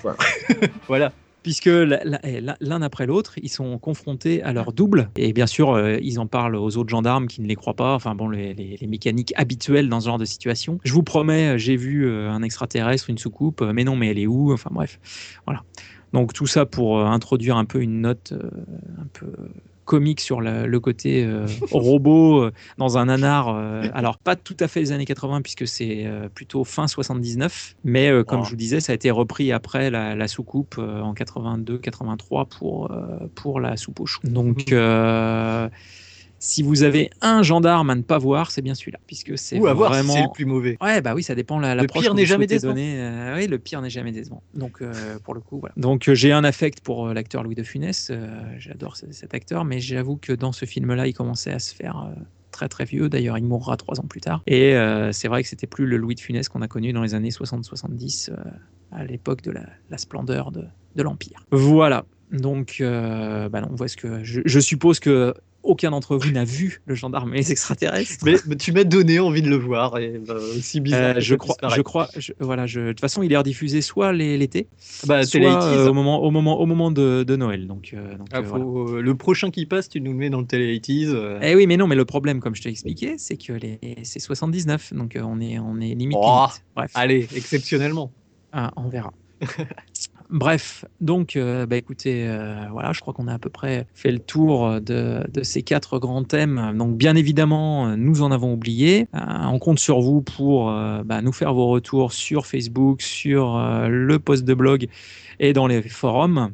quoi. Voilà. Puisque eh, l'un après l'autre, ils sont confrontés à leur double. Et bien sûr, euh, ils en parlent aux autres gendarmes qui ne les croient pas. Enfin bon, les, mécaniques habituelles dans ce genre de situation. Je vous promets, euh, j'ai vu euh, un extraterrestre, une soucoupe, mais non, mais elle est où? Enfin bref, voilà. Donc tout ça pour introduire un peu une note un peu comique sur le côté euh, robot euh, dans un nanar. euh, alors pas tout à fait les années 80 puisque c'est euh, plutôt fin 79, mais comme Oh. je vous disais, ça a été repris après la, la soucoupe en 82-83 pour pour la soupe aux choux. Donc euh, si vous avez un gendarme à ne pas voir, c'est bien celui-là, puisque c'est Ou à voir si vraiment c'est le plus mauvais. Ouais, bah oui, ça dépend la Le l'approche pire que n'est jamais décevant. Euh, oui, le pire n'est jamais décevant. Donc, euh, pour le coup, voilà. Donc, euh, j'ai un affect pour l'acteur Louis de Funès. J'adore ce- cet acteur, mais j'avoue que dans ce film-là, il commençait à se faire très très vieux. D'ailleurs, il mourra trois ans plus tard. Et euh, c'est vrai que c'était plus le Louis de Funès qu'on a connu dans les années 60-70, euh, à l'époque de la, la splendeur de, de l'Empire. Voilà. Donc, euh, bah non, on voit ce que je, je suppose que aucun d'entre vous n'a vu le gendarme et les extraterrestres. Mais, mais tu m'as donné envie de le voir, et bah, aussi bizarre. Euh, que je crois, je crois, voilà, je, de toute façon, il est rediffusé soit l'été, Bah, soit euh, au moment, au moment, au moment de, de Noël. Donc, euh, donc, Ah, euh, faut- voilà. euh, Le prochain qui passe, tu nous le mets dans le Télé 80s. euh. Eh oui, mais non, mais le problème, comme je t'ai expliqué, c'est que c'est 79, donc euh, on est, on est limite. Oh. limite. Bref, Allez, exceptionnellement. Ah, on verra. bref, donc, euh, bah, écoutez, euh, voilà, je crois qu'on a à peu près fait le tour de, ces quatre grands thèmes. Donc, bien évidemment, nous en avons oublié. Euh, on compte sur vous pour euh, bah, nous faire vos retours sur Facebook, sur euh, le post de blog et dans les forums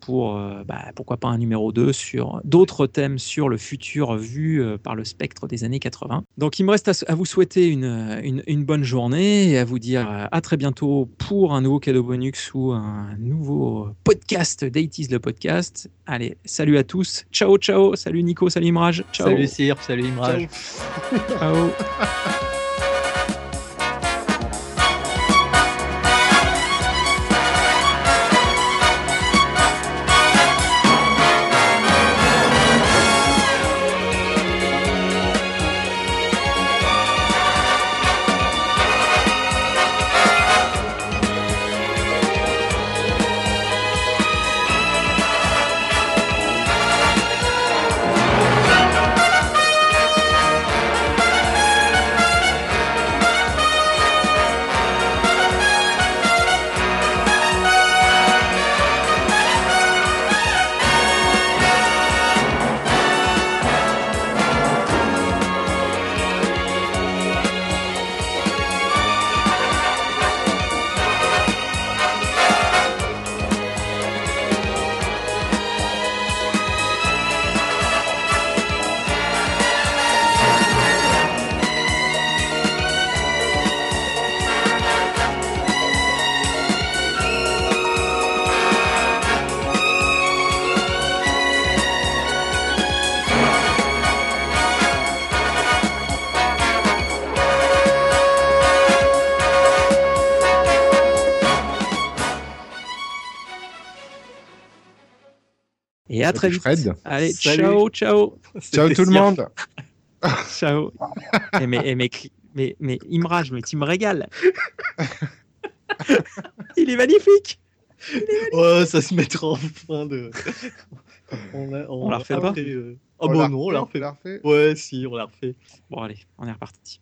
pour, euh, bah, pourquoi pas un numéro 2 sur d'autres thèmes sur le futur vu euh, par le spectre des années 80. Donc il me reste à, vous souhaiter une, une, une bonne journée et à vous dire euh, à très bientôt pour un nouveau cadeau bonus ou un nouveau podcast d'Aitis le podcast. Allez, salut à tous. Ciao, ciao. Salut Nico, salut Imraj. Ciao. Salut Sir, salut Imraj. Ciao. à très vite. Fred. Allez, Salut. ciao, ciao. Ciao tout le monde. Ciao. Eh, mais, mais, mais, mais Imraj, mais tu me régales. Il est magnifique. Ouais, ça se mettra en fin de. On, la- On la refait pas euh, Ah On bon, l'a non, on la refait. on l'a refait. Ouais, si, on la refait. Bon, allez, on est reparti.